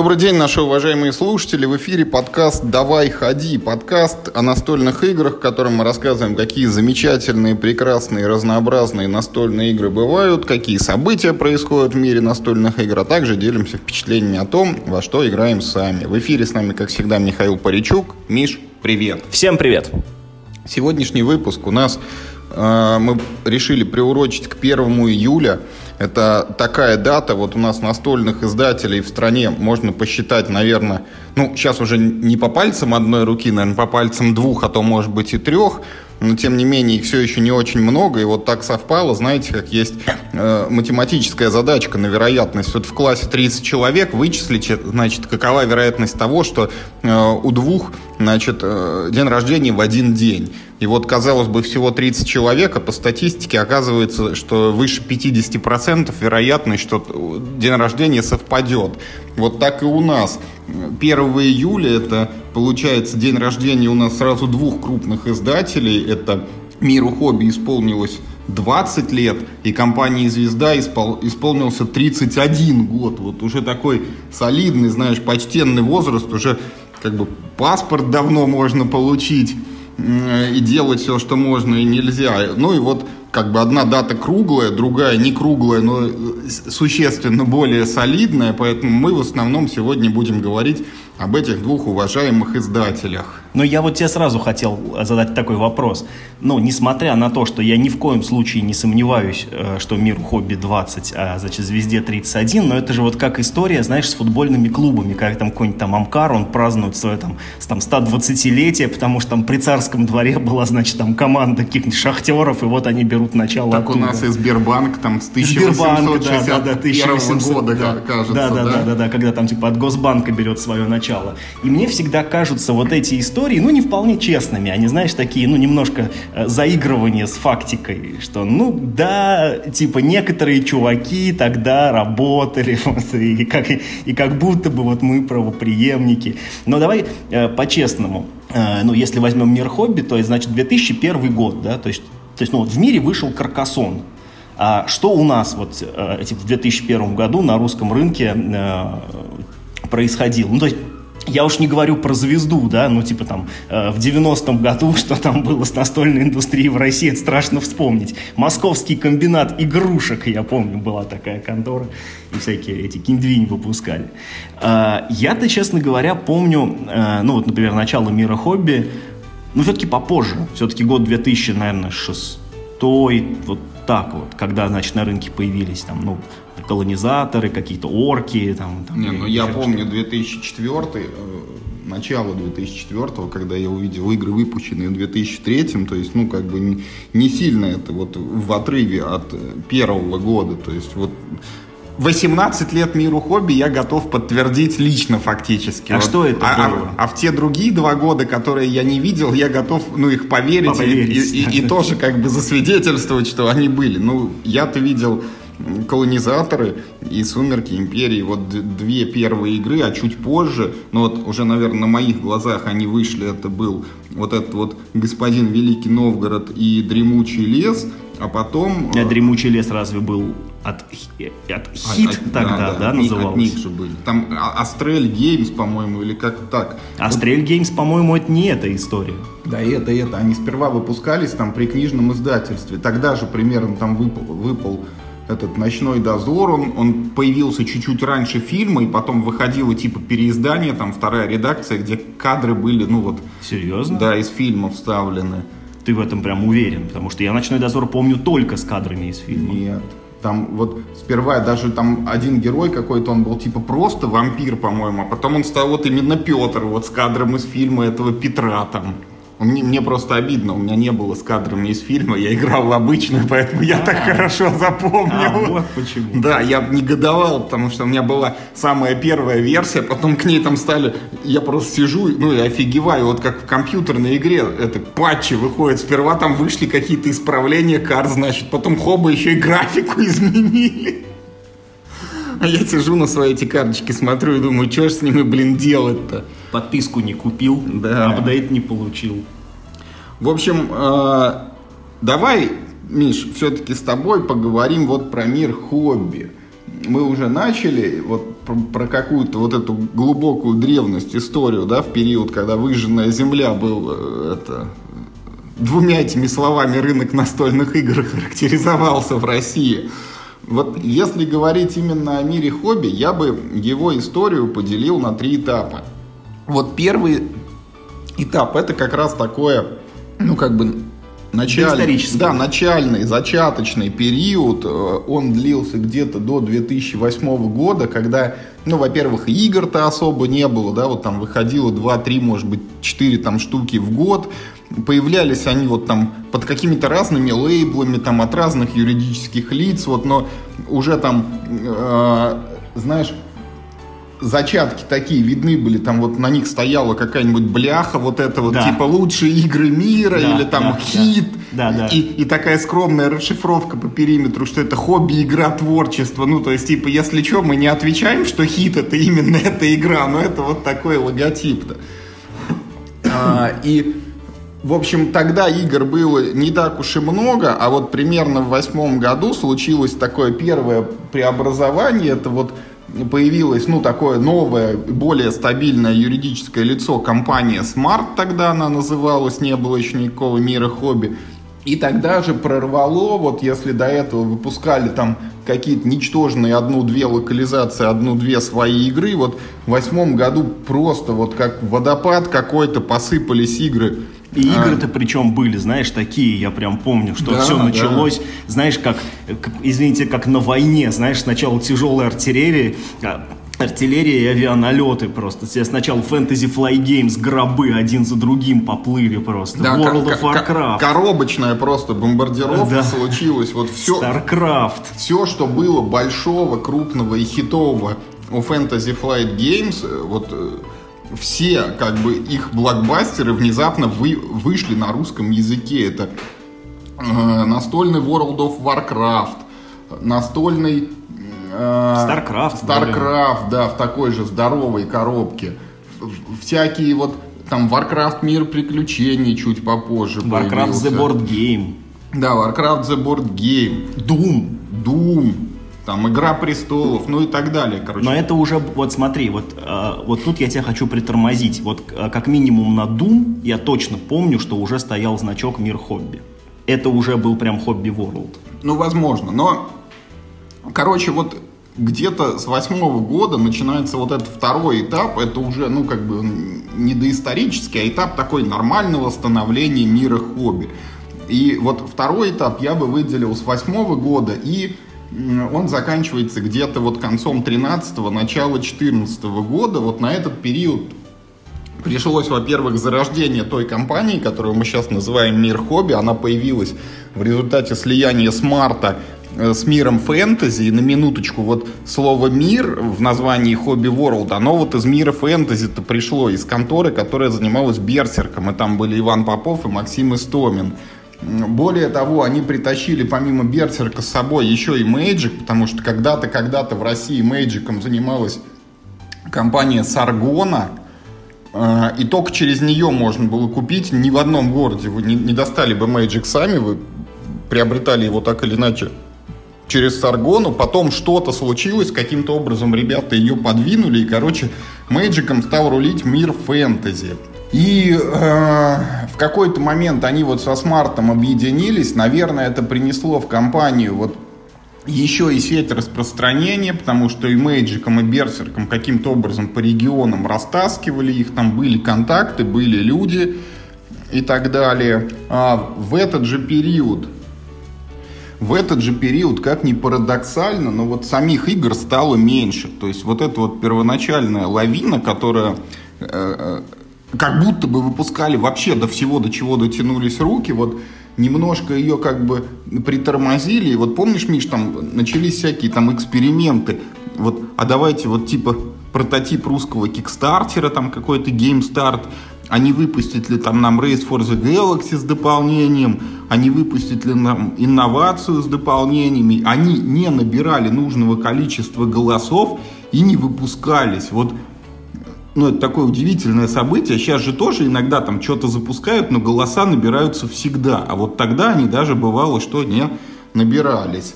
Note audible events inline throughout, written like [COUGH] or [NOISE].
Добрый день, наши уважаемые слушатели. В эфире подкаст «Давай, ходи». Подкаст о настольных играх, в котором мы рассказываем, какие замечательные, прекрасные, разнообразные настольные игры бывают, какие события происходят в мире настольных игр, а также делимся впечатлениями о том, во что играем сами. В эфире с нами, как всегда, Михаил Паричук. Миш, привет. Всем привет. Сегодняшний выпуск у нас мы решили приурочить к 1 июля – это такая дата, вот у нас настольных издателей в стране можно посчитать, наверное, ну, сейчас уже не по пальцам одной руки, наверное, по пальцам двух, а то, может быть, и трех, но, тем не менее, их все еще не очень много, и вот так совпало, знаете, как есть э, математическая задачка на вероятность. Вот в классе 30 человек вычислить, значит, какова вероятность того, что э, у двух, значит, э, день рождения в один день. И вот, казалось бы, всего 30 человек, а по статистике оказывается, что выше 50% вероятность, что день рождения совпадет. Вот так и у нас. 1 июля это, получается, день рождения у нас сразу двух крупных издателей. Это «Миру хобби» исполнилось 20 лет, и компании «Звезда» испол... исполнился 31 год. Вот уже такой солидный, знаешь, почтенный возраст, уже как бы паспорт давно можно получить и делать все, что можно и нельзя. Ну и вот как бы одна дата круглая, другая не круглая, но существенно более солидная, поэтому мы в основном сегодня будем говорить об этих двух уважаемых издателях. Но я вот тебе сразу хотел задать такой вопрос. Ну, несмотря на то, что я ни в коем случае не сомневаюсь, э, что мир хобби 20, а, значит, звезде 31, но это же вот как история, знаешь, с футбольными клубами, как там какой-нибудь там Амкар, он празднует свое там, там 120-летие, потому что там при царском дворе была, значит, там команда каких-нибудь шахтеров, и вот они берут начало Так оттуда. у нас и Сбербанк там с 1861 да, да, да, года, да, кажется, да, да, да, да, да, когда там типа от Госбанка берет свое начало. И мне всегда кажутся вот эти истории ну, не вполне честными. Они, знаешь, такие, ну, немножко э, заигрывания с фактикой, что, ну, да, типа, некоторые чуваки тогда работали, [LAUGHS] вот, и, как, и как будто бы вот мы правоприемники. Но давай э, по-честному. Э, ну, если возьмем мир хобби, то значит, 2001 год, да, то есть, то есть ну, вот в мире вышел Каркасон. А что у нас вот э, в 2001 году на русском рынке э, происходило? Ну, то есть я уж не говорю про звезду, да, ну типа там э, в 90-м году, [LAUGHS] что там было с настольной индустрией в России, это страшно вспомнить. Московский комбинат игрушек, я помню, была такая контора, и всякие эти киндвинь выпускали. Э, я-то, честно говоря, помню, э, ну вот, например, начало мира хобби, ну все-таки попозже, все-таки год 2000, наверное, шестой, вот так вот, когда, значит, на рынке появились там, ну, колонизаторы, какие-то орки. Там, там, не, ну я помню 2004, э, начало 2004, когда я увидел игры, выпущенные в 2003, то есть, ну, как бы не, не сильно это вот в отрыве от э, первого года, то есть вот 18 лет миру хобби я готов подтвердить лично фактически. А вот. что это а, было? А, а в те другие два года, которые я не видел, я готов, ну, их поверить, поверить. И, и, и, и тоже как бы засвидетельствовать, что они были. Ну, я-то видел колонизаторы и Сумерки Империи. Вот две первые игры, а чуть позже, ну вот уже, наверное, на моих глазах они вышли. Это был вот этот вот господин Великий Новгород и Дремучий лес, а потом... А Дремучий лес разве был от, от хит от, тогда, да, да, да назывался? От них же были. Там Astrel Games, по-моему, или как так. Astrel Games, по-моему, это не эта история. Да, это, это. Они сперва выпускались там при книжном издательстве. Тогда же примерно там выпал, выпал этот «Ночной дозор», он, он появился чуть-чуть раньше фильма, и потом выходило типа переиздание, там вторая редакция, где кадры были, ну вот... Серьезно? Да, из фильма вставлены. Ты в этом прям уверен? Потому что я «Ночной дозор» помню только с кадрами из фильма. Нет. Там вот сперва даже там один герой какой-то, он был типа просто вампир, по-моему, а потом он стал вот именно Петр, вот с кадром из фильма этого Петра там. Мне, мне просто обидно, у меня не было с кадрами из фильма, я играл в обычную, поэтому я так а. хорошо запомнил. А, вот почему. Да, я негодовал, потому что у меня была самая первая версия, потом к ней там стали, я просто сижу, ну и офигеваю, вот как в компьютерной игре, это патчи выходят, сперва там вышли какие-то исправления карт, значит, потом хоба еще и графику изменили. А я сижу на свои эти карточки, смотрю и думаю, что ж с ними, блин, делать-то? Подписку не купил, да. апдейт не получил. В общем, э, давай, Миш, все-таки с тобой поговорим вот про мир хобби. Мы уже начали, вот про, про какую-то вот эту глубокую древность, историю, да, в период, когда выжженная земля был э, это двумя этими словами рынок настольных игр [LAUGHS] характеризовался в России. Вот если говорить именно о мире хобби, я бы его историю поделил на три этапа. Вот первый этап это как раз такое, ну как бы начальный, да, начальный, зачаточный период, э, он длился где-то до 2008 года, когда, ну, во-первых, игр-то особо не было, да, вот там выходило 2-3, может быть, 4 там штуки в год, появлялись они вот там под какими-то разными лейблами, там от разных юридических лиц, вот, но уже там, э, знаешь, зачатки такие видны были, там вот на них стояла какая-нибудь бляха, вот это вот, да. типа лучшие игры мира, да, или там да, хит, да, да, и, и такая скромная расшифровка по периметру, что это хобби, игра, творчество, ну, то есть, типа, если что, мы не отвечаем, что хит это именно [LAUGHS] эта игра, но это вот такой логотип-то. А, и в общем, тогда игр было не так уж и много, а вот примерно в восьмом году случилось такое первое преобразование. Это вот появилось, ну, такое новое, более стабильное юридическое лицо, компания Smart тогда она называлась, не было еще никакого мира хобби. И тогда же прорвало, вот если до этого выпускали там какие-то ничтожные одну-две локализации, одну-две свои игры, вот в восьмом году просто вот как водопад какой-то посыпались игры и а. игры-то причем были, знаешь, такие, я прям помню, что да, все началось, да. знаешь, как, как, извините, как на войне, знаешь, сначала тяжелая артиллерия, а, артиллерия и авианалеты просто. Все сначала Fantasy Fly Games, гробы один за другим поплыли просто. Да, World of Warcraft. Коробочная просто бомбардировка да. случилась. Вот все, StarCraft. Все, что было большого, крупного и хитового у Fantasy Flight Games, э, вот э, все как бы их блокбастеры внезапно вы, вышли на русском языке. Это э, настольный World of Warcraft, настольный э, Starcraft. Starcraft, да, в такой же здоровой коробке. Всякие вот там Warcraft Мир приключений чуть попозже Warcraft появился. The Board Game. Да, Warcraft The Board Game. Doom. Doom там Игра престолов, ну и так далее, короче. Но это уже, вот смотри, вот, э, вот тут я тебя хочу притормозить. Вот э, как минимум на Doom я точно помню, что уже стоял значок Мир Хобби. Это уже был прям Хобби World. Ну, возможно, но, короче, вот где-то с восьмого года начинается вот этот второй этап, это уже, ну, как бы не доисторический, а этап такой нормального становления мира хобби. И вот второй этап я бы выделил с восьмого года и он заканчивается где-то вот концом 13-го, начало 14 -го года. Вот на этот период пришлось, во-первых, зарождение той компании, которую мы сейчас называем Мир Хобби. Она появилась в результате слияния смарта э, с миром фэнтези. И на минуточку, вот слово «мир» в названии «Хобби World», оно вот из мира фэнтези-то пришло, из конторы, которая занималась берсерком. И там были Иван Попов и Максим Истомин. Более того, они притащили помимо Берсерка с собой еще и Magic, потому что когда-то, когда-то в России Magicом занималась компания Саргона, э, и только через нее можно было купить. Ни в одном городе вы не достали бы Magic сами, вы приобретали его так или иначе через Саргону. Потом что-то случилось, каким-то образом ребята ее подвинули, и, короче, Мэджиком стал рулить мир фэнтези. И э, в какой-то момент они вот со смартом объединились. Наверное, это принесло в компанию вот еще и сеть распространения, потому что и Мэйджиком, и Берсерком каким-то образом по регионам растаскивали их, там были контакты, были люди и так далее. А в этот же период, в этот же период, как ни парадоксально, но вот самих игр стало меньше. То есть вот эта вот первоначальная лавина, которая э, э, как будто бы выпускали вообще до всего, до чего дотянулись руки, вот немножко ее как бы притормозили. И вот помнишь, Миш, там начались всякие там эксперименты. Вот, а давайте вот типа прототип русского кикстартера, там какой-то GameStart, они выпустят ли там нам Race for the Galaxy с дополнением, они выпустят ли нам инновацию с дополнениями, они не набирали нужного количества голосов и не выпускались. Вот ну, это такое удивительное событие. Сейчас же тоже иногда там что-то запускают, но голоса набираются всегда. А вот тогда они даже бывало, что не набирались.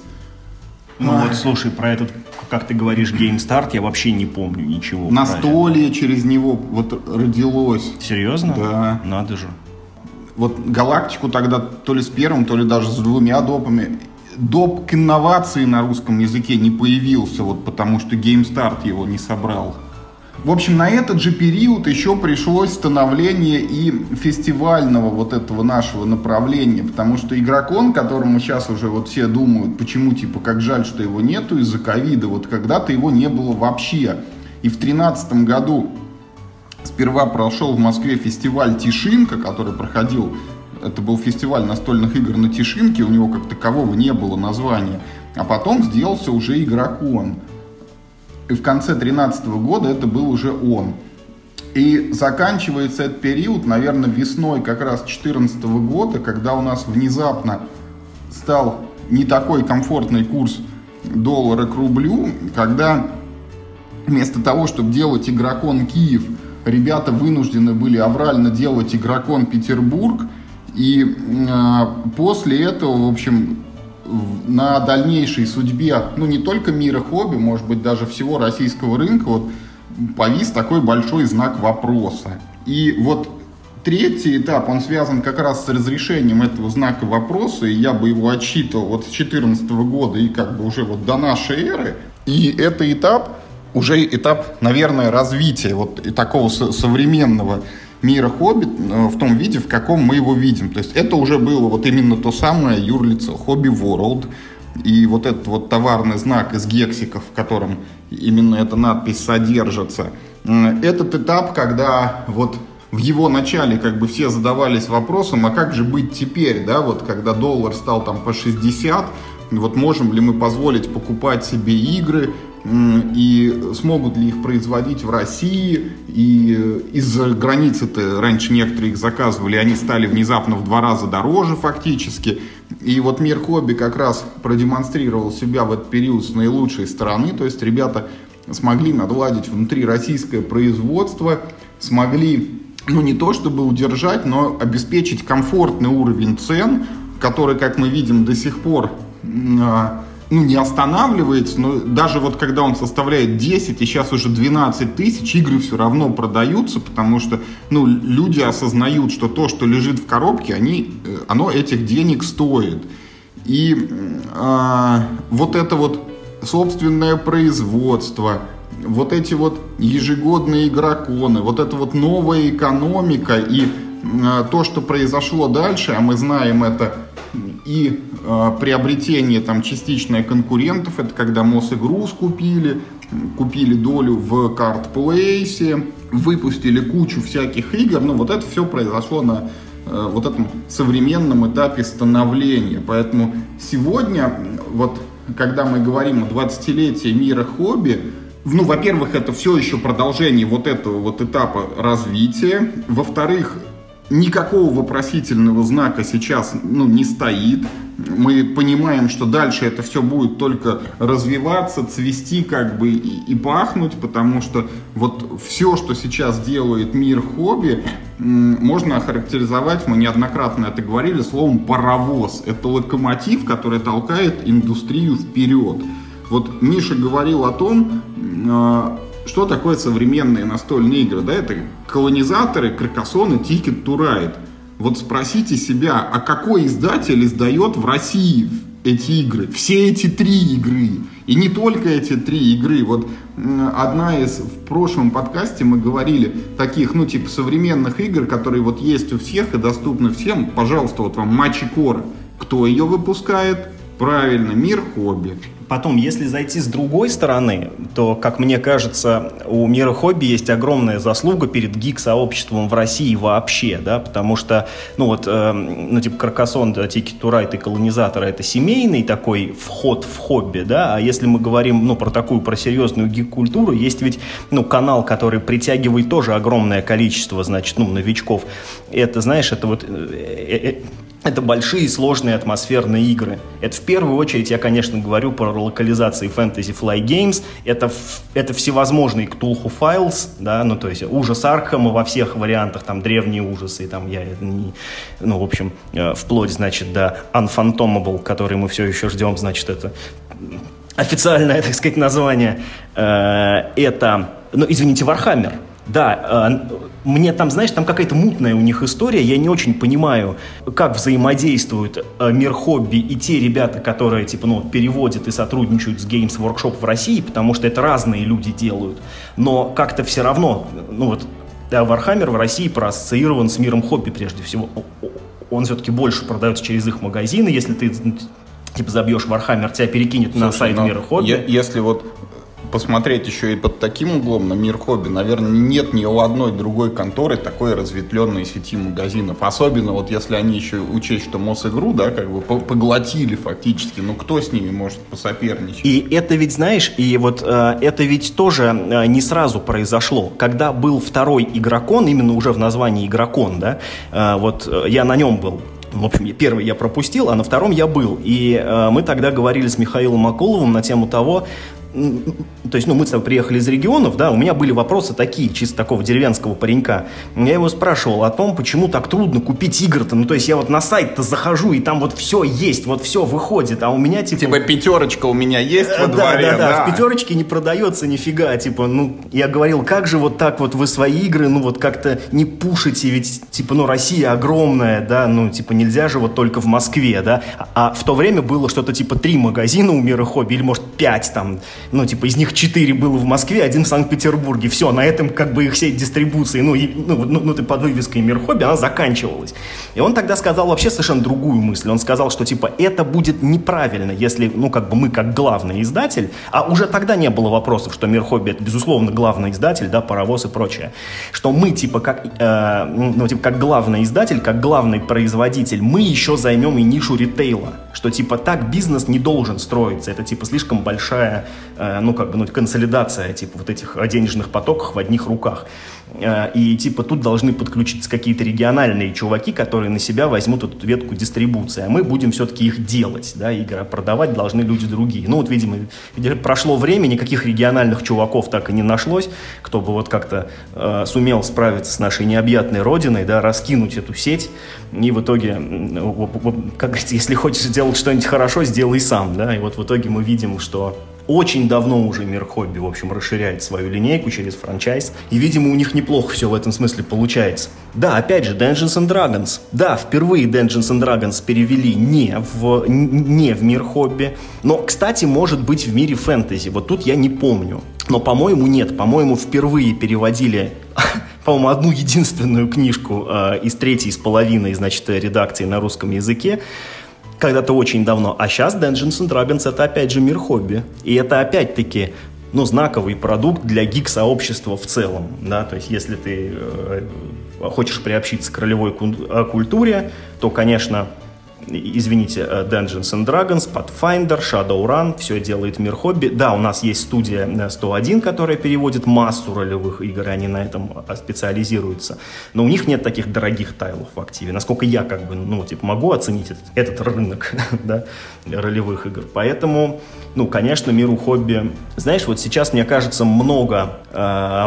Ну Ай. вот, слушай, про этот как ты говоришь, Game Start, я вообще не помню ничего. Настолье через него вот родилось. Серьезно? Да. Надо же. Вот галактику тогда то ли с первым, то ли даже с двумя допами. Доп к инновации на русском языке не появился, вот потому что GameStart его не собрал. В общем, на этот же период еще пришлось становление и фестивального вот этого нашего направления, потому что игрокон, которому сейчас уже вот все думают, почему, типа, как жаль, что его нету из-за ковида, вот когда-то его не было вообще. И в тринадцатом году сперва прошел в Москве фестиваль Тишинка, который проходил, это был фестиваль настольных игр на Тишинке, у него как такового не было названия, а потом сделался уже игрокон. И в конце 2013 года это был уже он. И заканчивается этот период, наверное, весной как раз 2014 года, когда у нас внезапно стал не такой комфортный курс доллара к рублю, когда вместо того, чтобы делать игрокон Киев, ребята вынуждены были аврально делать игрокон Петербург. И э, после этого, в общем, на дальнейшей судьбе, ну, не только мира хобби, может быть, даже всего российского рынка, вот, повис такой большой знак вопроса. И вот третий этап, он связан как раз с разрешением этого знака вопроса, и я бы его отсчитывал вот с 2014 года и как бы уже вот до нашей эры. И это этап, уже этап, наверное, развития вот и такого современного мира хобби э, в том виде, в каком мы его видим. То есть это уже было вот именно то самое юрлицо Хобби World. И вот этот вот товарный знак из гексиков, в котором именно эта надпись содержится. Этот этап, когда вот в его начале как бы все задавались вопросом, а как же быть теперь, да, вот когда доллар стал там по 60, вот можем ли мы позволить покупать себе игры, и смогут ли их производить в России. И из-за границы-то раньше некоторые их заказывали, они стали внезапно в два раза дороже фактически. И вот мир хобби как раз продемонстрировал себя в этот период с наилучшей стороны. То есть ребята смогли надладить внутри российское производство, смогли, ну не то чтобы удержать, но обеспечить комфортный уровень цен, который, как мы видим, до сих пор а, ну, не останавливается, но даже вот когда он составляет 10 и сейчас уже 12 тысяч, игры все равно продаются, потому что, ну, люди осознают, что то, что лежит в коробке, они, э, оно этих денег стоит. И э, вот это вот собственное производство, вот эти вот ежегодные игроконы, вот эта вот новая экономика и то, что произошло дальше, а мы знаем это и э, приобретение там частичное конкурентов, это когда Мосигру скупили, купили долю в картплейсе, выпустили кучу всяких игр, ну вот это все произошло на э, вот этом современном этапе становления. Поэтому сегодня, вот когда мы говорим о 20-летии мира хобби, ну, во-первых, это все еще продолжение вот этого вот этапа развития. Во-вторых, никакого вопросительного знака сейчас ну, не стоит. Мы понимаем, что дальше это все будет только развиваться, цвести как бы и, и пахнуть, потому что вот все, что сейчас делает мир хобби, можно охарактеризовать, мы неоднократно это говорили, словом паровоз. Это локомотив, который толкает индустрию вперед. Вот Миша говорил о том, а, что такое современные настольные игры? Да, это колонизаторы, Каркасоны, to Ride. Вот спросите себя, а какой издатель издает в России эти игры? Все эти три игры. И не только эти три игры. Вот одна из, в прошлом подкасте мы говорили таких, ну, типа современных игр, которые вот есть у всех и доступны всем. Пожалуйста, вот вам Мачи Кора. Кто ее выпускает? Правильно, мир хобби. Потом, если зайти с другой стороны, то, как мне кажется, у мира хобби есть огромная заслуга перед гик-сообществом в России вообще, да, потому что, ну вот, э, ну типа Каркасон, да, Тики Турайт и Колонизатор это семейный такой вход в хобби, да, а если мы говорим, ну, про такую, про серьезную гик-культуру, есть ведь, ну, канал, который притягивает тоже огромное количество, значит, ну, новичков. Это, знаешь, это вот э, э, э это большие сложные атмосферные игры. Это в первую очередь я, конечно, говорю про локализации Fantasy Flight Games. Это, это всевозможные Cthulhu Files, да, ну то есть ужас Архама во всех вариантах, там древние ужасы, там я не, ну в общем, э, вплоть, значит, до Unfathomable, который мы все еще ждем, значит, это официальное, [LAUGHS] так сказать, название, э, это, ну, извините, Warhammer. Да, э, мне там, знаешь, там какая-то мутная у них история, я не очень понимаю, как взаимодействуют э, мир хобби и те ребята, которые, типа, ну, переводят и сотрудничают с Games Workshop в России, потому что это разные люди делают. Но как-то все равно, ну, вот, да, Warhammer в России проассоциирован с миром хобби прежде всего. Он все-таки больше продается через их магазины, если ты типа забьешь Warhammer, тебя перекинет Слушай, на сайт мира хобби. Если вот посмотреть еще и под таким углом на мир хобби, наверное, нет ни у одной другой конторы такой разветвленной сети магазинов. Особенно вот если они еще учесть, что Мосигру, да, как бы поглотили фактически, ну кто с ними может посоперничать? И это ведь, знаешь, и вот э, это ведь тоже э, не сразу произошло. Когда был второй игрокон, именно уже в названии игрокон, да, э, вот э, я на нем был в общем, первый я пропустил, а на втором я был. И э, мы тогда говорили с Михаилом Маколовым на тему того, то есть, ну, мы с тобой приехали из регионов, да, у меня были вопросы такие, чисто такого деревенского паренька. Я его спрашивал о том, почему так трудно купить игры-то. Ну, то есть, я вот на сайт-то захожу, и там вот все есть, вот все выходит, а у меня, типа... Типа пятерочка у меня есть во да, дворе, да, да, да, в пятерочке не продается нифига, типа, ну, я говорил, как же вот так вот вы свои игры, ну, вот как-то не пушите, ведь, типа, ну, Россия огромная, да, ну, типа, нельзя же вот только в Москве, да, а в то время было что-то типа три магазина у Мира Хобби, или, может, пять там, ну, типа, из них четыре было в Москве, один в Санкт-Петербурге. Все, на этом как бы их сеть дистрибуции, ну, и, ну, ну, ну, ты под вывеской Мир Хобби, она заканчивалась. И он тогда сказал вообще совершенно другую мысль. Он сказал, что, типа, это будет неправильно, если, ну, как бы мы как главный издатель, а уже тогда не было вопросов, что Мир Хобби это, безусловно, главный издатель, да, паровоз и прочее, что мы, типа, как, э, ну, типа, как главный издатель, как главный производитель, мы еще займем и нишу ритейла, что, типа, так бизнес не должен строиться, это, типа, слишком большая ну, как бы, ну, консолидация, типа, вот этих денежных потоков в одних руках. Э, и, типа, тут должны подключиться какие-то региональные чуваки, которые на себя возьмут эту ветку дистрибуции, а мы будем все-таки их делать, да, игры продавать должны люди другие. Ну, вот, видимо, прошло время, никаких региональных чуваков так и не нашлось, кто бы вот как-то э, сумел справиться с нашей необъятной родиной, да, раскинуть эту сеть, и в итоге, как говорится, если хочешь сделать что-нибудь хорошо, сделай сам, да, и вот в итоге мы видим, что очень давно уже мир хобби, в общем, расширяет свою линейку через франчайз. И, видимо, у них неплохо все в этом смысле получается. Да, опять же, Dungeons and Dragons. Да, впервые Dungeons and Dragons перевели не в, не в мир хобби. Но, кстати, может быть в мире фэнтези. Вот тут я не помню. Но, по-моему, нет. По-моему, впервые переводили [LAUGHS] по-моему, одну единственную книжку э, из третьей с половиной, значит, редакции на русском языке когда-то очень давно. А сейчас Dungeons and Dragons это опять же мир хобби. И это опять-таки ну, знаковый продукт для гик-сообщества в целом. Да? То есть, если ты э, хочешь приобщиться к ролевой э, культуре, то, конечно, извините, э, Dungeons and Dragons, Pathfinder, Shadowrun, все делает мир хобби. Да, у нас есть студия 101, которая переводит массу ролевых игр, и они на этом э, специализируются. Но у них нет таких дорогих тайлов в активе. Насколько я как бы, ну, типа, могу оценить этот, этот рынок, [LAUGHS] да, ролевых игр. Поэтому, ну, конечно, миру хобби... Знаешь, вот сейчас, мне кажется, много, э,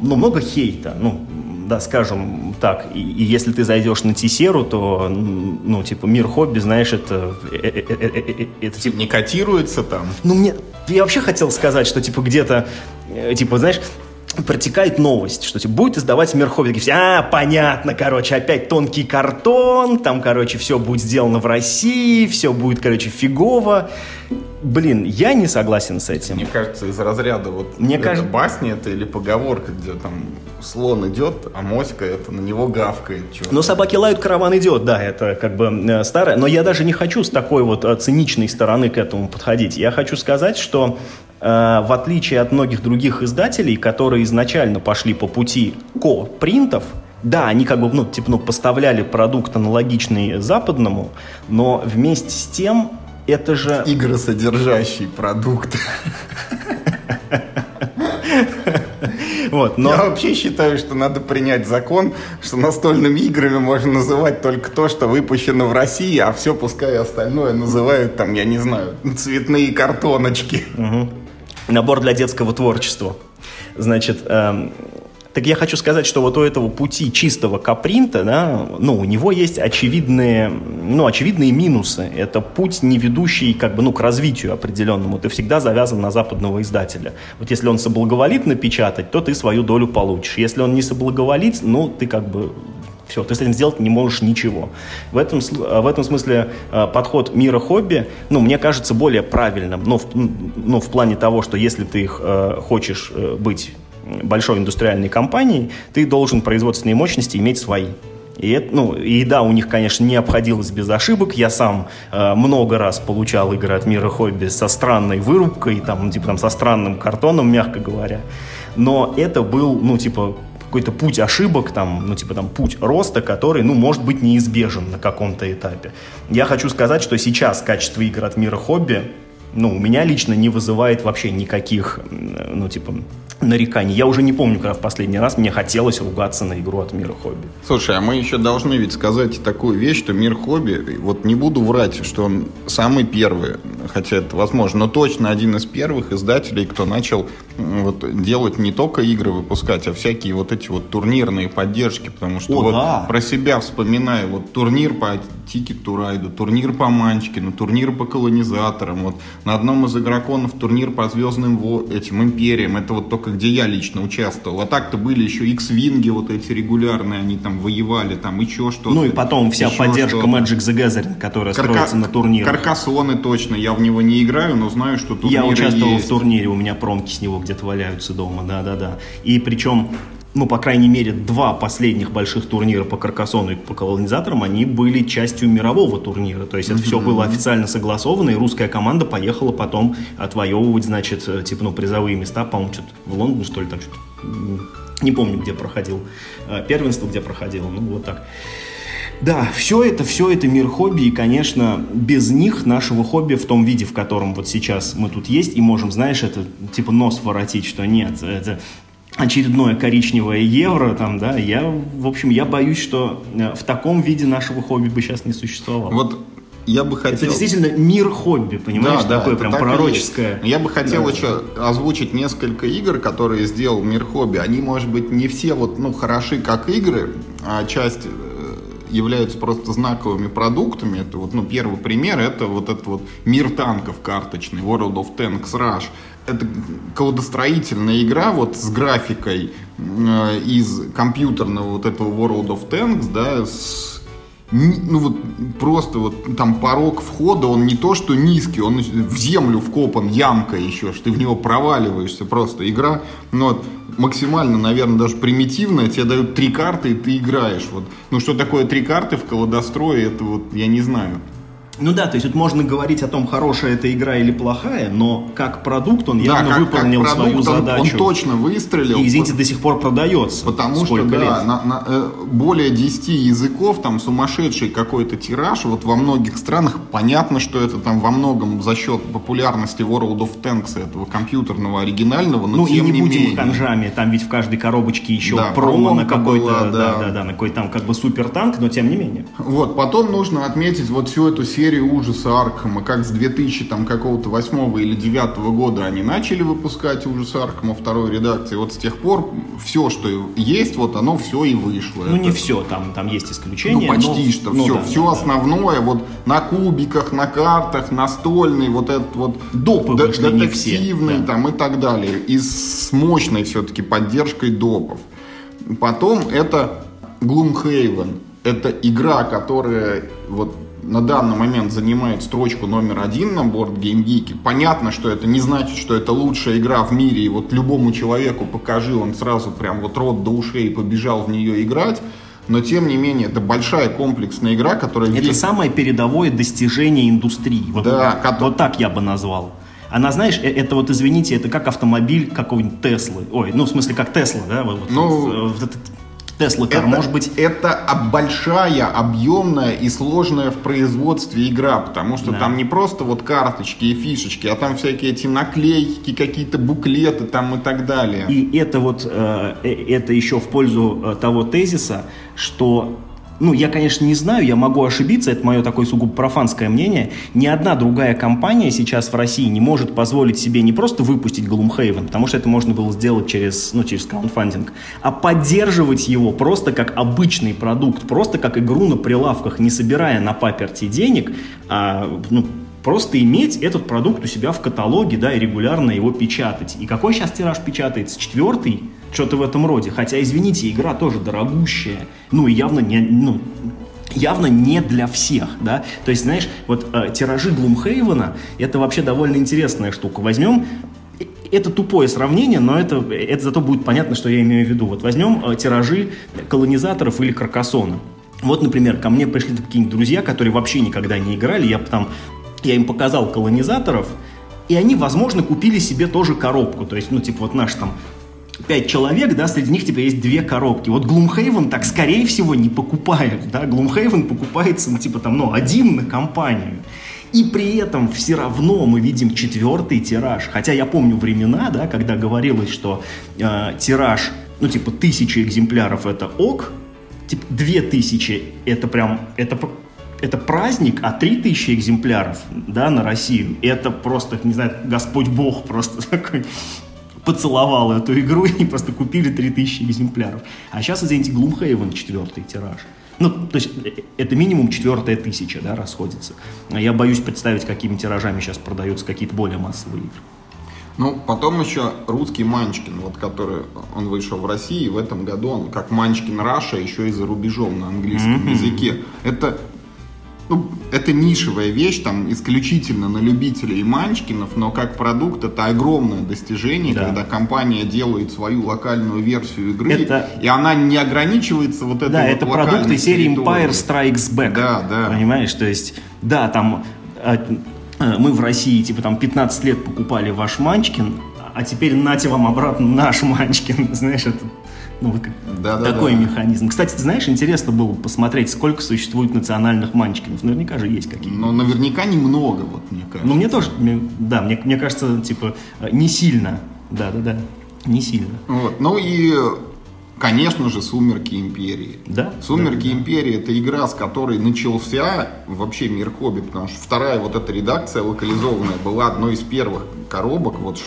ну, много хейта, ну, да, скажем так, и, и если ты зайдешь на Тисеру, то, ну, типа, мир хобби, знаешь, это... Э, э, э, это типа не котируется там? Ну, мне... Я вообще хотел сказать, что, типа, где-то, типа, знаешь, протекает новость, что типа, будет издавать мир хобби. Все, а, понятно, короче, опять тонкий картон, там, короче, все будет сделано в России, все будет, короче, фигово. Блин, я не согласен с этим. Мне кажется, из разряда вот Мне это кажется... басня это или поговорка, где там слон идет, а моська это на него гавкает. Ну, собаки лают, караван идет, да, это как бы э, старое. Но я даже не хочу с такой вот э, циничной стороны к этому подходить. Я хочу сказать, что в отличие от многих других издателей, которые изначально пошли по пути ко-принтов, да, они как бы, ну, типа, ну, поставляли продукт аналогичный западному, но вместе с тем это же... Игросодержащий продукт. Вот, но... Я вообще считаю, что надо принять закон, что настольными играми можно называть только то, что выпущено в России, а все пускай остальное называют там, я не знаю, цветные картоночки. Угу. Набор для детского творчества. Значит, эм, Так я хочу сказать, что вот у этого пути чистого капринта, да, ну, у него есть очевидные, ну, очевидные минусы. Это путь, не ведущий как бы, ну, к развитию определенному. Ты всегда завязан на западного издателя. Вот если он соблаговолит напечатать, то ты свою долю получишь. Если он не соблаговолит, ну, ты как бы все, ты с этим сделать не можешь ничего. В этом, в этом смысле э, подход мира хобби, ну, мне кажется, более правильным. Но в, ну, в плане того, что если ты их э, хочешь э, быть большой индустриальной компанией, ты должен производственные мощности иметь свои. И, это, ну, и да, у них, конечно, не обходилось без ошибок. Я сам э, много раз получал игры от мира хобби со странной вырубкой, там, типа там, со странным картоном, мягко говоря. Но это был, ну, типа, какой-то путь ошибок, там, ну, типа там путь роста, который, ну, может быть неизбежен на каком-то этапе. Я хочу сказать, что сейчас качество игр от мира хобби, ну, у меня лично не вызывает вообще никаких, ну, типа, нареканий. Я уже не помню, когда в последний раз мне хотелось ругаться на игру от мира хобби. Слушай, а мы еще должны ведь сказать такую вещь, что мир хобби, вот не буду врать, что он самый первый, хотя это возможно, но точно один из первых издателей, кто начал вот, делать не только игры выпускать, а всякие вот эти вот турнирные поддержки, потому что О, вот да. про себя вспоминаю, вот турнир по Ticket to Ride, турнир по Манчкину, турнир по колонизаторам, вот на одном из игроконов турнир по звездным этим империям, это вот только где я лично участвовал. А так-то были еще X-винги вот эти регулярные, они там воевали, там еще что-то. Ну и потом вся поддержка что Magic the Gathering, которая Карка... строится на турнирах. Каркасоны точно, я в него не играю, но знаю, что турниры Я участвовал есть. в турнире, у меня промки с него где-то валяются дома, да-да-да. И причем ну, по крайней мере, два последних больших турнира по Каркасону и по колонизаторам, они были частью мирового турнира. То есть это mm-hmm. все было официально согласовано, и русская команда поехала потом отвоевывать, значит, э, типа, ну, призовые места, по-моему, что-то в Лондон, что ли, там что-то. Не помню, где проходил. Э, первенство, где проходило, ну, вот так. Да, все это, все это мир хобби, и, конечно, без них нашего хобби в том виде, в котором вот сейчас мы тут есть, и можем, знаешь, это типа нос воротить, что нет, это очередное коричневое евро, там, да, я, в общем, я боюсь, что э, в таком виде нашего хобби бы сейчас не существовало. Вот я бы хотел... Это действительно мир хобби, понимаешь, да, такое да, прям так пророческое. Я бы хотел да. еще озвучить несколько игр, которые сделал мир хобби. Они, может быть, не все вот, ну, хороши как игры, а часть э, являются просто знаковыми продуктами. Это вот, ну, первый пример, это вот этот вот мир танков карточный, World of Tanks Rush это колодостроительная игра вот с графикой э, из компьютерного вот этого World of Tanks, да, с, ну вот просто вот там порог входа, он не то что низкий, он в землю вкопан, ямка еще, что ты в него проваливаешься просто. Игра, ну вот, максимально, наверное, даже примитивная, тебе дают три карты, и ты играешь. Вот. Ну что такое три карты в колодострое, это вот я не знаю. Ну да, то есть вот можно говорить о том, хорошая эта игра или плохая, но как продукт он явно да, как, выполнил как продукт, свою задачу. Он точно выстрелил. И, извините, до сих пор продается. Потому что, да, лет? На, на, э, более 10 языков, там сумасшедший какой-то тираж, вот во многих странах понятно, что это там во многом за счет популярности World of Tanks, этого компьютерного оригинального, но ну, тем и не, не будем менее. ханжами, там ведь в каждой коробочке еще да, промо на какой-то, была, да. да, да, да, на какой там как бы супер танк, но тем не менее. Вот, потом нужно отметить вот всю эту серию ужаса Аркхема, как с 2000 там какого-то восьмого или девятого года они начали выпускать ужас Аркхема второй редакции. Вот с тех пор все, что есть, вот оно все и вышло. Ну Это... не все, там, там есть исключения. Ну почти но... что ну, все. Да, все да, основное, да. вот на кубиках, на картах, настольный, вот этот вот допы д- вышли, детективный да. там и так далее. И с мощной все-таки поддержкой допов. Потом это Gloomhaven. Это игра, которая вот на данный момент занимает строчку номер один на борт GameGeek. Понятно, что это не значит, что это лучшая игра в мире, и вот любому человеку покажи, он сразу прям вот рот до ушей побежал в нее играть. Но тем не менее, это большая комплексная игра, которая... Это весь... самое передовое достижение индустрии. Вот, да, вот, вот так я бы назвал. Она, знаешь, э, это вот, извините, это как автомобиль какой-нибудь Теслы. Ой, ну, в смысле, как Тесла, да? Вот, ну, вот, вот, Тесла Кар, может быть... Это большая, объемная и сложная в производстве игра, потому что да. там не просто вот карточки и фишечки, а там всякие эти наклейки, какие-то буклеты там и так далее. И это вот, э, э, это еще в пользу э, того тезиса, что ну, я, конечно, не знаю, я могу ошибиться, это мое такое сугубо профанское мнение, ни одна другая компания сейчас в России не может позволить себе не просто выпустить Gloomhaven, потому что это можно было сделать через, ну, через краундфандинг, а поддерживать его просто как обычный продукт, просто как игру на прилавках, не собирая на паперти денег, а, ну, просто иметь этот продукт у себя в каталоге, да, и регулярно его печатать. И какой сейчас тираж печатается? Четвертый? Что-то в этом роде. Хотя, извините, игра тоже дорогущая. Ну, и явно не, ну, явно не для всех, да. То есть, знаешь, вот э, тиражи Глумхейвена это вообще довольно интересная штука. Возьмем э, это тупое сравнение, но это, это зато будет понятно, что я имею в виду. Вот возьмем э, тиражи колонизаторов или Каркасона. Вот, например, ко мне пришли какие-нибудь друзья, которые вообще никогда не играли, я там я им показал колонизаторов, и они, возможно, купили себе тоже коробку. То есть, ну, типа, вот наш там пять человек, да, среди них типа есть две коробки. Вот Gloomhaven так, скорее всего, не покупает, да, Gloomhaven покупается, ну, типа, там, ну, один на компанию. И при этом все равно мы видим четвертый тираж. Хотя я помню времена, да, когда говорилось, что э, тираж, ну, типа, тысячи экземпляров это ок, типа, две тысячи это прям, это это праздник, а 3000 экземпляров, да, на Россию, это просто, не знаю, Господь Бог просто [LAUGHS] такой поцеловал эту игру [LAUGHS] и просто купили 3000 экземпляров. А сейчас, извините, Gloomhaven четвертый тираж. Ну, то есть э, это минимум четвертая тысяча, да, расходится. Я боюсь представить, какими тиражами сейчас продаются какие-то более массовые игры. Ну, потом еще русский Манчкин, вот который он вышел в России, в этом году он как Манчкин Раша еще и за рубежом на английском mm-hmm. языке. Это ну, это нишевая вещь, там, исключительно на любителей и манчкинов, но как продукт это огромное достижение, да. когда компания делает свою локальную версию игры, это... и она не ограничивается вот этой Да, вот это продукты серии Empire Strikes Back. Да, да. Понимаешь, то есть, да, там а, а, мы в России, типа, там 15 лет покупали ваш Манчкин, а теперь нате вам обратно наш Манчкин, [LAUGHS] знаешь, это ну, вот да, да, такой да. механизм. Кстати, ты знаешь, интересно было бы посмотреть, сколько существует национальных манчкинов. Наверняка же есть какие-то. Но наверняка немного, вот мне кажется. Ну, мне тоже, мне, да, мне, мне кажется, типа, не сильно. Да, да, да, не сильно. Вот. Ну и Конечно же, «Сумерки Империи». Да? «Сумерки да, Империи» — это игра, с которой начался вообще мир хобби, потому что вторая вот эта редакция локализованная была одной из первых коробок, вот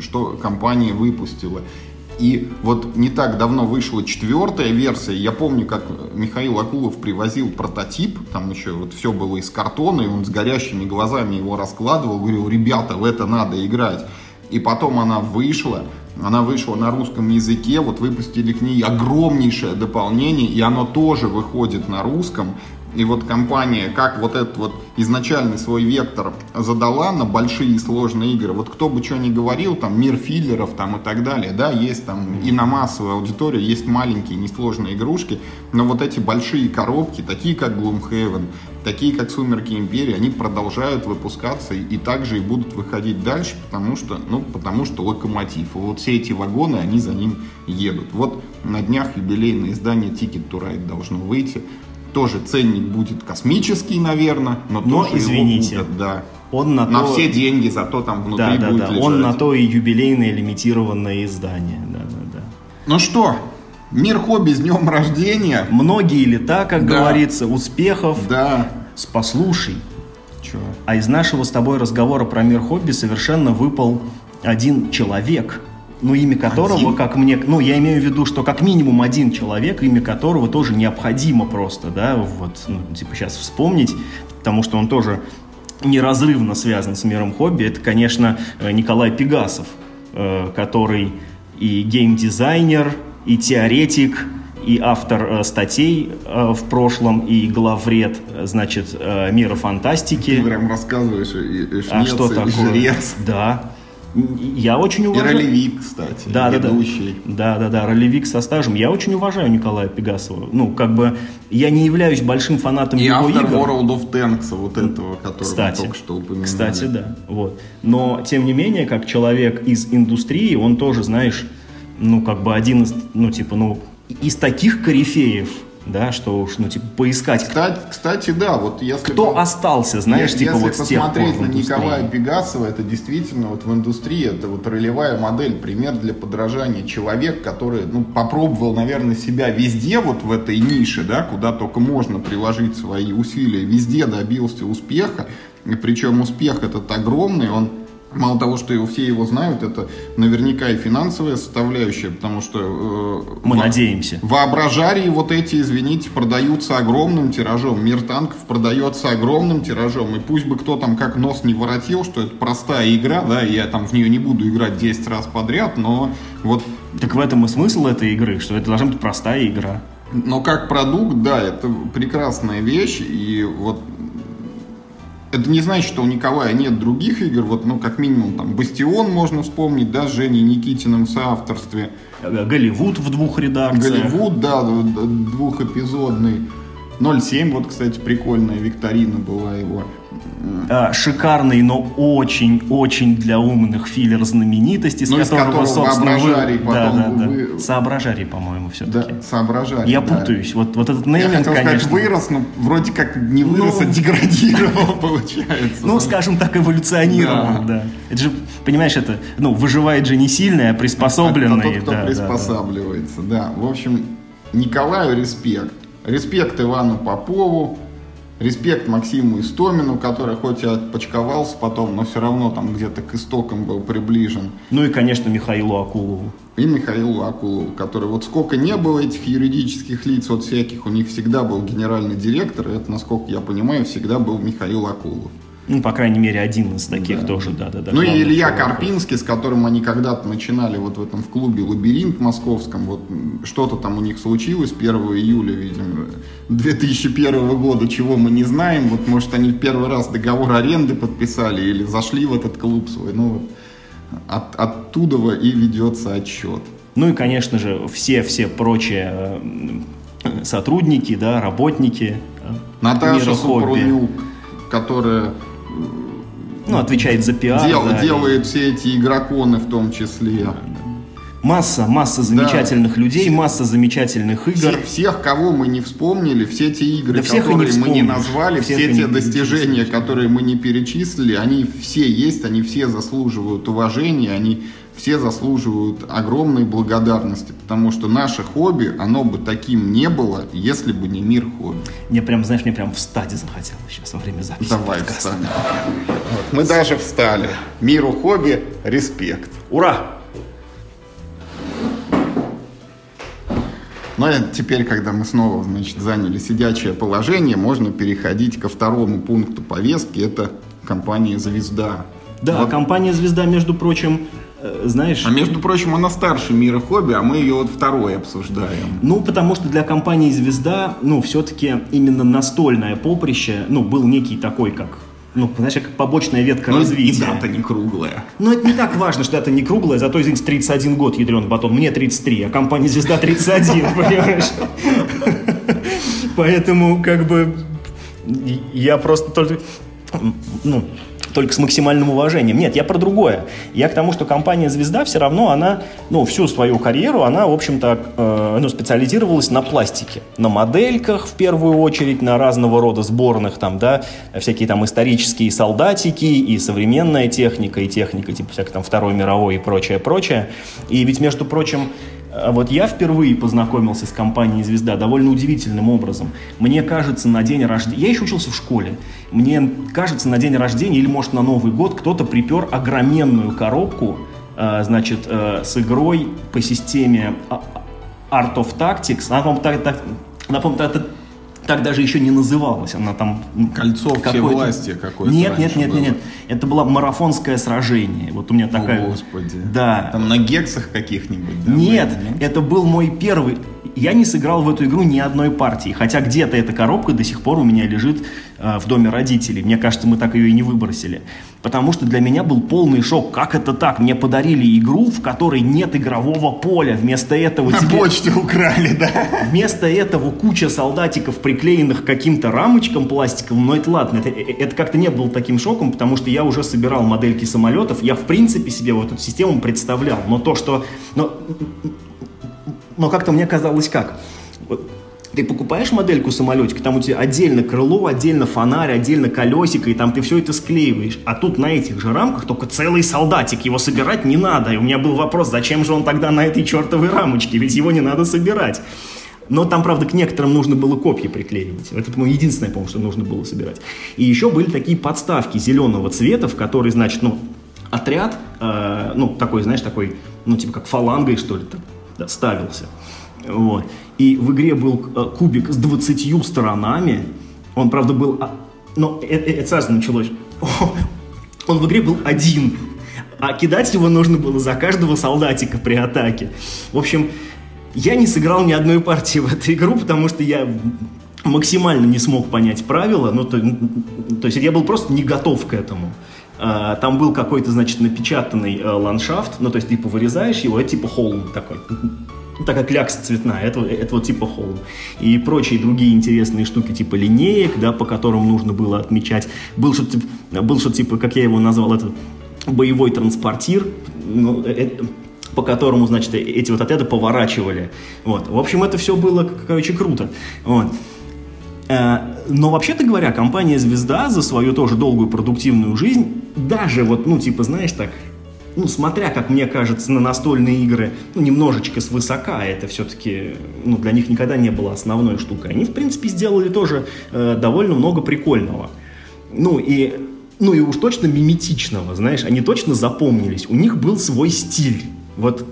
что компания выпустила. И вот не так давно вышла четвертая версия. Я помню, как Михаил Акулов привозил прототип. Там еще вот все было из картона, и он с горящими глазами его раскладывал. Говорил, ребята, в это надо играть. И потом она вышла. Она вышла на русском языке, вот выпустили к ней огромнейшее дополнение, и оно тоже выходит на русском. И вот компания, как вот этот вот изначальный свой вектор задала на большие и сложные игры, вот кто бы что ни говорил, там мир филлеров там и так далее, да, есть там и на массовую аудиторию, есть маленькие несложные игрушки, но вот эти большие коробки, такие как Gloomhaven, такие как Сумерки Империи, они продолжают выпускаться и также и будут выходить дальше, потому что, ну, потому что локомотив. И вот все эти вагоны, они за ним едут. Вот на днях юбилейное издание Ticket to Ride должно выйти. Тоже ценник будет космический, наверное, но, но тоже извините, его будут, да. Он на, на то... все деньги, зато там внутри да, да, будет да. лежать. Он на то и юбилейное лимитированное издание. Да, да, да. Ну что, мир хобби с днем рождения. Многие лета, как да. говорится, успехов. Да. Послушай. Че? А из нашего с тобой разговора про мир хобби совершенно выпал один человек – ну, имя которого, один? как мне, ну, я имею в виду, что как минимум один человек, имя которого тоже необходимо просто, да, вот, ну, типа сейчас вспомнить, потому что он тоже неразрывно связан с миром хобби, это, конечно, э, Николай Пегасов, э, который и геймдизайнер, и теоретик, и автор э, статей в прошлом, и главред, значит, мира фантастики. Ты прям рассказываешь, и, и шнец, а что и такое? жрец. Да, я очень уважаю... И ролевик, кстати, да, ведущий. Да, да, да, да, ролевик со стажем. Я очень уважаю Николая Пегасова. Ну, как бы, я не являюсь большим фанатом и его автор игр. World of Tanks, вот этого, который кстати, мы только что упомянули. Кстати, да. Вот. Но, тем не менее, как человек из индустрии, он тоже, знаешь, ну, как бы один из, ну, типа, ну, из таких корифеев да, что уж, ну, типа, поискать. Кстати, кстати да, вот если... Кто остался, знаешь, если, типа, вот тех пор посмотреть на? Николая Пегасова, это действительно вот в индустрии, это вот ролевая модель, пример для подражания. Человек, который, ну, попробовал, наверное, себя везде вот в этой нише, да, куда только можно приложить свои усилия, везде добился успеха, и причем успех этот огромный, он Мало того, что его, все его знают, это наверняка и финансовая составляющая, потому что... э, Мы во- надеемся. Воображарии вот эти, извините, продаются огромным тиражом. Мир танков продается огромным тиражом. И пусть бы кто там как нос не воротил, что это простая игра, да, я там в нее не буду играть 10 раз подряд, но вот Так в этом и смысл этой игры, что это должна быть простая игра. но как продукт, да, это прекрасная вещь, и вот это не значит, что у Николая нет других игр, вот, ну, как минимум, там, Бастион можно вспомнить, да, с Женей Никитиным в соавторстве, Э, Голливуд в двух редакциях. Голливуд, да, двухэпизодный, 0.7, вот, кстати, прикольная викторина была его. А, шикарный, но очень-очень для умных филлер знаменитости, с Ну, которого, которого собственно, вы... воображарий да, потом да, да. вы- Соображарий, по-моему, все-таки. Да, соображали. Я да. путаюсь. Вот, вот этот Я нейминг, хотел сказать, конечно. вырос, но вроде как не вырос, Ну. а деградировал, [LAUGHS] получается. Ну, скажем так, эволюционировал, да. Это же, понимаешь, это, ну, выживает же не сильный, а приспособленный. А тот, кто да, да, да. приспосабливается, да. В общем, Николаю респект. Респект Ивану Попову, респект Максиму Истомину, который хоть и отпочковался потом, но все равно там где-то к истокам был приближен. Ну и, конечно, Михаилу Акулову. И Михаилу Акулову, который вот сколько не было этих юридических лиц, вот всяких, у них всегда был генеральный директор, и это, насколько я понимаю, всегда был Михаил Акулов. Ну, по крайней мере, один из таких Да. тоже, да-да-да. Ну и Илья. Карпинский, с которым они когда-то начинали вот в этом в клубе «Лабиринт» московском. Вот что-то там у них случилось 1 июля, видимо, 2001 года, чего мы не знаем. Вот может они первый раз договор аренды подписали или зашли в этот клуб свой. Ну вот от, оттуда и ведется отчет. Ну и, конечно же, все-все прочие э, сотрудники, да, работники. э, Наташа. Супрунюк, которая Ну, отвечает за пиар. дел- да, и делает все эти игроконы в том числе. Масса, масса замечательных людей, масса замечательных игр. Все- всех, кого мы не вспомнили, все те игры, Да всех и не которые мы не назвали, Всех все и те достижения, которые мы не перечислили, они все есть, они все заслуживают уважения, они все заслуживают огромной благодарности, потому что наше хобби, оно бы таким не было, если бы не мир хобби. Мне прям, знаешь, мне прям встать захотелось сейчас во время записи Давай подкаста. встанем. Вот, Мы даже встали. Миру хобби, респект. Ура! Ну, а теперь, когда мы снова, значит, заняли сидячее положение, можно переходить ко второму пункту повестки. Это компания «Звезда». Да, Вот. компания «Звезда», между прочим, знаешь... А между прочим, она старше мира хобби, а мы ее вот второй обсуждаем. Ну, потому что для компании «Звезда», ну, все-таки именно настольное поприще, ну, был некий такой, как, ну, знаешь, как побочная ветка Ну, и развития. дата не круглая. Но это не так важно, что это не круглое, зато, извините, 31 год, ядрен батон, мне 33, а компания «Звезда» 31, [LAUGHS] понимаешь? Поэтому, как бы, я просто только, ну, только с максимальным уважением. Нет, я про другое. Я к тому, что компания «Звезда» все равно, она, ну, всю свою карьеру, она, в общем-то, э, ну, специализировалась на пластике. На модельках, в первую очередь, на разного рода сборных, там, да, всякие там исторические солдатики и современная техника, и техника, типа, всякой там Второй мировой и прочее, прочее. И ведь, между прочим, вот я впервые познакомился с компанией «Звезда» довольно удивительным образом. Мне кажется, на день рождения... Я еще учился в школе. Мне кажется, на день рождения или, может, на Новый год кто-то припер огроменную коробку, э, значит, э, с игрой по системе а- Art of Tactics. Она, по-моему, так, даже еще не называлась. Она там... Кольцо всевластия какое-то Нет, нет, нет, нет, нет. Это было марафонское сражение. Вот у меня такая... О, Господи. Да. Там на гексах каких-нибудь? да, Нет, были, это был мой первый. Я не сыграл в эту игру ни одной партии, хотя где-то эта коробка до сих пор у меня лежит э, в доме родителей. Мне кажется, мы так ее и не выбросили. Потому что для меня был полный шок. Как это так? Мне подарили игру, в которой нет игрового поля. Вместо этого На тебе- почте украли, да? Вместо этого куча солдатиков, приклеенных к каким-то рамочкам пластиковым. Но это ладно, это, э, это как-то не было таким шоком, потому что я уже собирал модельки самолетов. Я в принципе себе вот эту систему представлял. Но то, что... Но, но как-то мне казалось как? Вот ты покупаешь модельку самолетика, там у тебя отдельно крыло, отдельно фонарь, отдельно колесико, и там ты все это склеиваешь. А тут на этих же рамках только целый солдатик, его собирать не надо. И у меня был вопрос, зачем же он тогда на этой чертовой рамочке, ведь его не надо собирать. Но там, правда, к некоторым нужно было копья приклеивать. Это, по-моему, единственное, по-моему, что нужно было собирать. И еще были такие подставки зеленого цвета, в которые, значит, ну, отряд, э, ну, такой, знаешь, такой, ну, типа как фалангой, что ли, там, да, ставился. Вот. И в игре был э, кубик с 20 сторонами. Он, правда, был... А, но это, это сразу началось. [LAUGHS] Он в игре был один. А кидать его нужно было за каждого солдатика при атаке. В общем, я не сыграл ни одной партии в эту игру, потому что я максимально не смог понять правила. Ну, то, то есть я был просто не готов к этому. А, там был какой-то, значит, напечатанный э, ландшафт, ну, то есть, типа, вырезаешь его, это типа холм такой ну, такая клякса цветная, это, это вот типа холм. И прочие другие интересные штуки типа линеек, да, по которым нужно было отмечать. Был что-то, был что типа, как я его назвал, это боевой транспортир, ну, это, по которому, значит, эти вот отряды поворачивали. Вот. В общем, это все было, короче, круто. Вот. Э, но вообще-то говоря, компания «Звезда» за свою тоже долгую продуктивную жизнь, даже вот, ну, типа, знаешь, так, ну, смотря, как мне кажется, на настольные игры, ну, немножечко свысока, это все-таки, ну, для них никогда не было основной штукой. Они, в принципе, сделали тоже э, довольно много прикольного. Ну, и, ну, и уж точно миметичного, знаешь, они точно запомнились. У них был свой стиль. Вот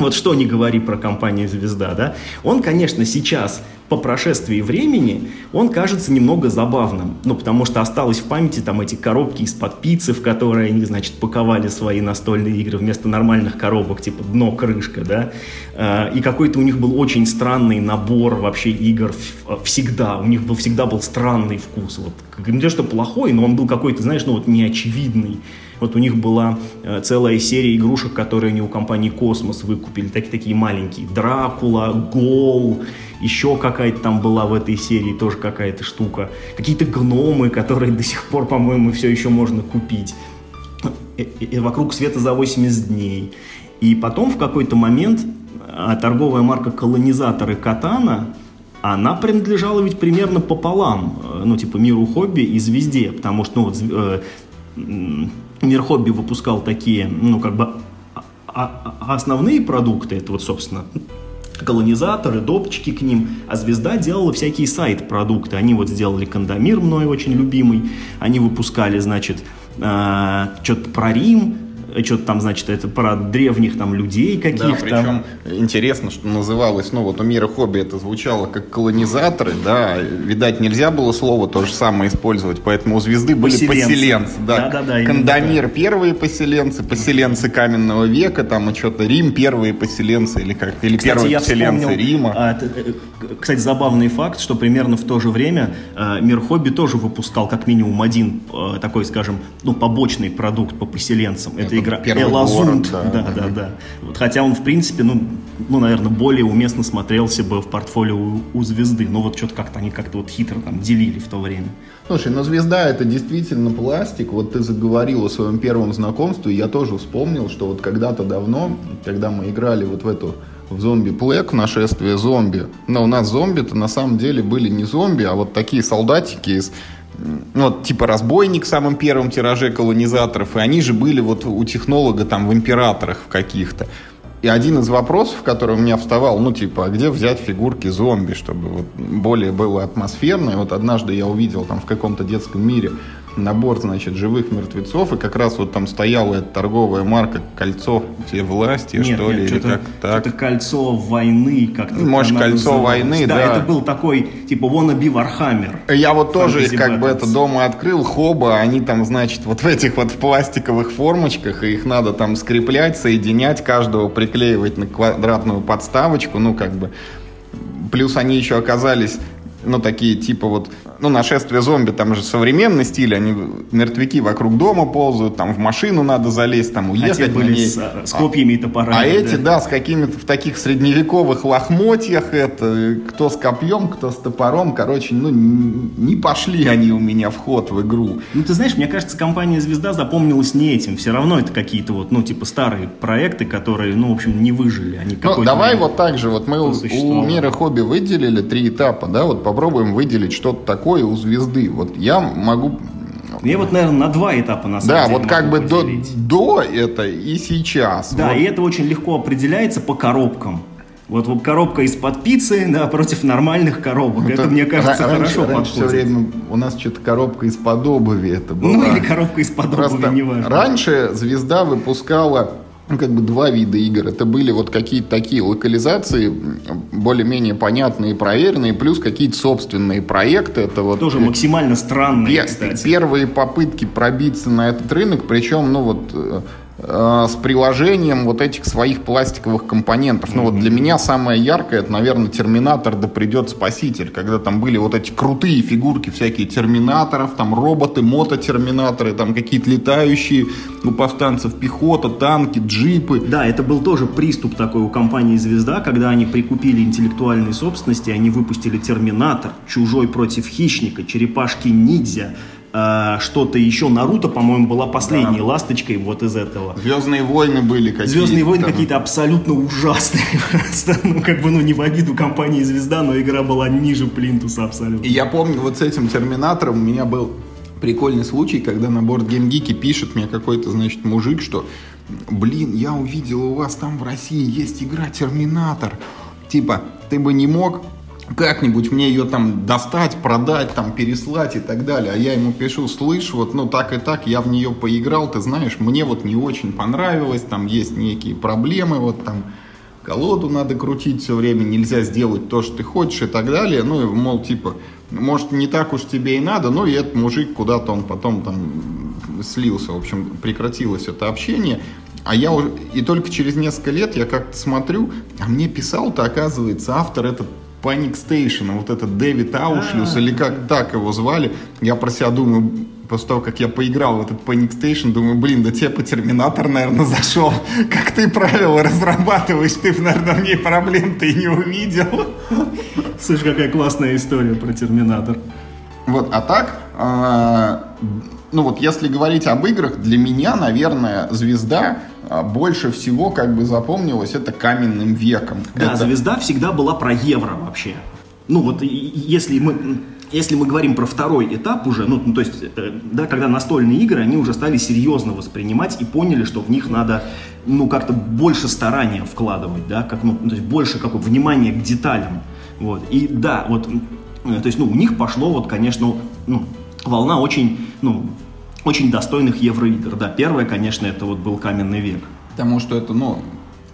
вот что не говори про компанию «Звезда», да? Он, конечно, сейчас по прошествии времени он кажется немного забавным. Ну, потому что осталось в памяти там эти коробки из-под пиццы, в которые они, значит, паковали свои настольные игры вместо нормальных коробок, типа дно, крышка, да. А, и какой-то у них был очень странный набор вообще игр всегда. У них был, всегда был странный вкус. Вот, не то, что плохой, но он был какой-то, знаешь, ну вот неочевидный. Вот у них была э, целая серия игрушек, которые они у компании Космос выкупили, такие, такие маленькие. Дракула, Гол, еще какая-то там была в этой серии, тоже какая-то штука. Какие-то гномы, которые до сих пор, по-моему, все еще можно купить. И, и, и вокруг света за 80 дней. И потом в какой-то момент торговая марка колонизаторы Катана, она принадлежала ведь примерно пополам, э, ну, типа, миру хобби и звезде, потому что, ну, вот, э, Мир Хобби выпускал такие, ну, как бы а, а, основные продукты, это вот, собственно, колонизаторы, допчики к ним, а «Звезда» делала всякие сайт-продукты. Они вот сделали «Кондомир» мной очень любимый, они выпускали, значит, э, что-то про Рим, что-то там, значит, это про древних там людей каких-то. Да, причем интересно, что называлось, ну вот у мира хобби это звучало как колонизаторы, да, видать, нельзя было слово то же самое использовать, поэтому у звезды были поселенцы. поселенцы да. Да, да, да, Кандамир первые поселенцы, поселенцы каменного века, там и что-то Рим первые поселенцы, или как, или кстати, первые поселенцы вспомнил, Рима. А, э, кстати, забавный факт, что примерно в то же время а, мир хобби тоже выпускал как минимум один а, такой, скажем, ну, побочный продукт по поселенцам. Это игра Элазунд. Да, да, да, да. Вот, хотя он, в принципе, ну, ну, наверное, более уместно смотрелся бы в портфолио у, у звезды. Но вот что-то как-то они как-то вот хитро там делили в то время. Слушай, ну звезда это действительно пластик. Вот ты заговорил о своем первом знакомстве, я тоже вспомнил, что вот когда-то давно, когда мы играли вот в эту в зомби плек, нашествие зомби. Но у нас зомби-то на самом деле были не зомби, а вот такие солдатики из ну, вот, типа разбойник в самом первом тираже колонизаторов, и они же были вот у технолога там в императорах в каких-то. И один из вопросов, который у меня вставал, ну, типа, а где взять фигурки зомби, чтобы вот более было атмосферно. И вот однажды я увидел там в каком-то детском мире набор, значит, живых мертвецов, и как раз вот там стояла эта торговая марка «Кольцо все власти», нет, что нет, ли, или как так. Это «Кольцо войны», как-то Может, «Кольцо называлось. войны», да. Да, это был такой, типа, wannabe Warhammer. Я вот тоже их как бы это дома открыл, хоба, они там, значит, вот в этих вот пластиковых формочках, и их надо там скреплять, соединять, каждого приклеивать на квадратную подставочку, ну, как бы. Плюс они еще оказались, ну, такие, типа вот ну, нашествие зомби, там же современный стиль, они мертвяки вокруг дома ползают, там в машину надо залезть, там уехать. А те были с, с копьями и топорами. А, а эти, да, да с какими-то в таких средневековых лохмотьях, это, кто с копьем, кто с топором, короче, ну, не пошли они у меня в ход в игру. Ну, ты знаешь, мне кажется, компания «Звезда» запомнилась не этим, все равно это какие-то вот, ну, типа старые проекты, которые, ну, в общем, не выжили. Они ну, давай вот так же, вот мы у, у Мира Хобби выделили три этапа, да, вот попробуем выделить что-то такое у «Звезды». Вот я могу я вот, наверное, на два этапа на самом да, деле. Да, вот как бы до, до это и сейчас. Да, вот. и это очень легко определяется по коробкам. Вот, вот коробка из-под пиццы, да, против нормальных коробок. Ну, это, мне кажется, раньше, хорошо раньше подходит. все время у нас что-то коробка из-под обуви это была. Ну, или коробка из-под обуви, неважно. Раньше «Звезда» выпускала ну, как бы два вида игр. Это были вот какие-то такие локализации, более-менее понятные и проверенные, плюс какие-то собственные проекты. Это вот Тоже максимально странные, пер- кстати. Первые попытки пробиться на этот рынок, причем, ну вот э, Э, с приложением вот этих своих пластиковых компонентов. Ну вот для меня самое яркое, это, наверное, Терминатор да придет Спаситель, когда там были вот эти крутые фигурки всякие Терминаторов, там роботы, мототерминаторы, там какие-то летающие у повстанцев пехота, танки, джипы. Да, это был тоже приступ такой у компании «Звезда», когда они прикупили интеллектуальные собственности, они выпустили Терминатор, Чужой против хищника, Черепашки-ниндзя, э, что-то еще. Наруто, по-моему, была последней да. ласточкой вот из этого. Звездные войны были какие-то. Звездные войны какие-то абсолютно ужасные. [LAUGHS] Просто, ну, как бы, ну, не в обиду компании Звезда, но игра была ниже плинтуса абсолютно. И я помню, вот с этим Терминатором у меня был прикольный случай, когда на борт GameGeek пишет мне какой-то, значит, мужик, что, блин, я увидел у вас там в России есть игра Терминатор. Типа, ты бы не мог как-нибудь мне ее там достать, продать, там переслать и так далее. А я ему пишу, слышь, вот ну так и так, я в нее поиграл, ты знаешь, мне вот не очень понравилось, там есть некие проблемы, вот там колоду надо крутить все время, нельзя сделать то, что ты хочешь и так далее. Ну, мол, типа, может, не так уж тебе и надо, но и этот мужик куда-то он потом там слился, в общем, прекратилось это общение. А я уже, и только через несколько лет я как-то смотрю, а мне писал-то, оказывается, автор этот Panic Station, вот этот Дэвид Аушлюс, или как так его звали, я про себя думаю, после того, как я поиграл в этот Panic Station, думаю, блин, да тебе по Терминатор, наверное, зашел. [LAUGHS] Как ты правила разрабатываешь, ты, наверное, в ней проблем ты не увидел. Слышь, какая классная история про Терминатор. Вот, а так, а, ну вот если говорить об играх, для меня, наверное, звезда а, больше всего как бы запомнилась это каменным веком. Да, это... звезда всегда была про евро вообще. Ну вот если мы если мы говорим про второй этап уже, ну, то есть, э, да, когда настольные игры, они уже стали серьезно воспринимать и поняли, что в них надо, ну, как-то больше старания вкладывать, да, как, ну, то есть больше какое внимания к деталям, вот. И да, вот, э, то есть, ну, у них пошло вот, конечно, ну, волна очень, ну, очень достойных евроигр. Да, первое, конечно, это вот был каменный век. Потому что это, ну,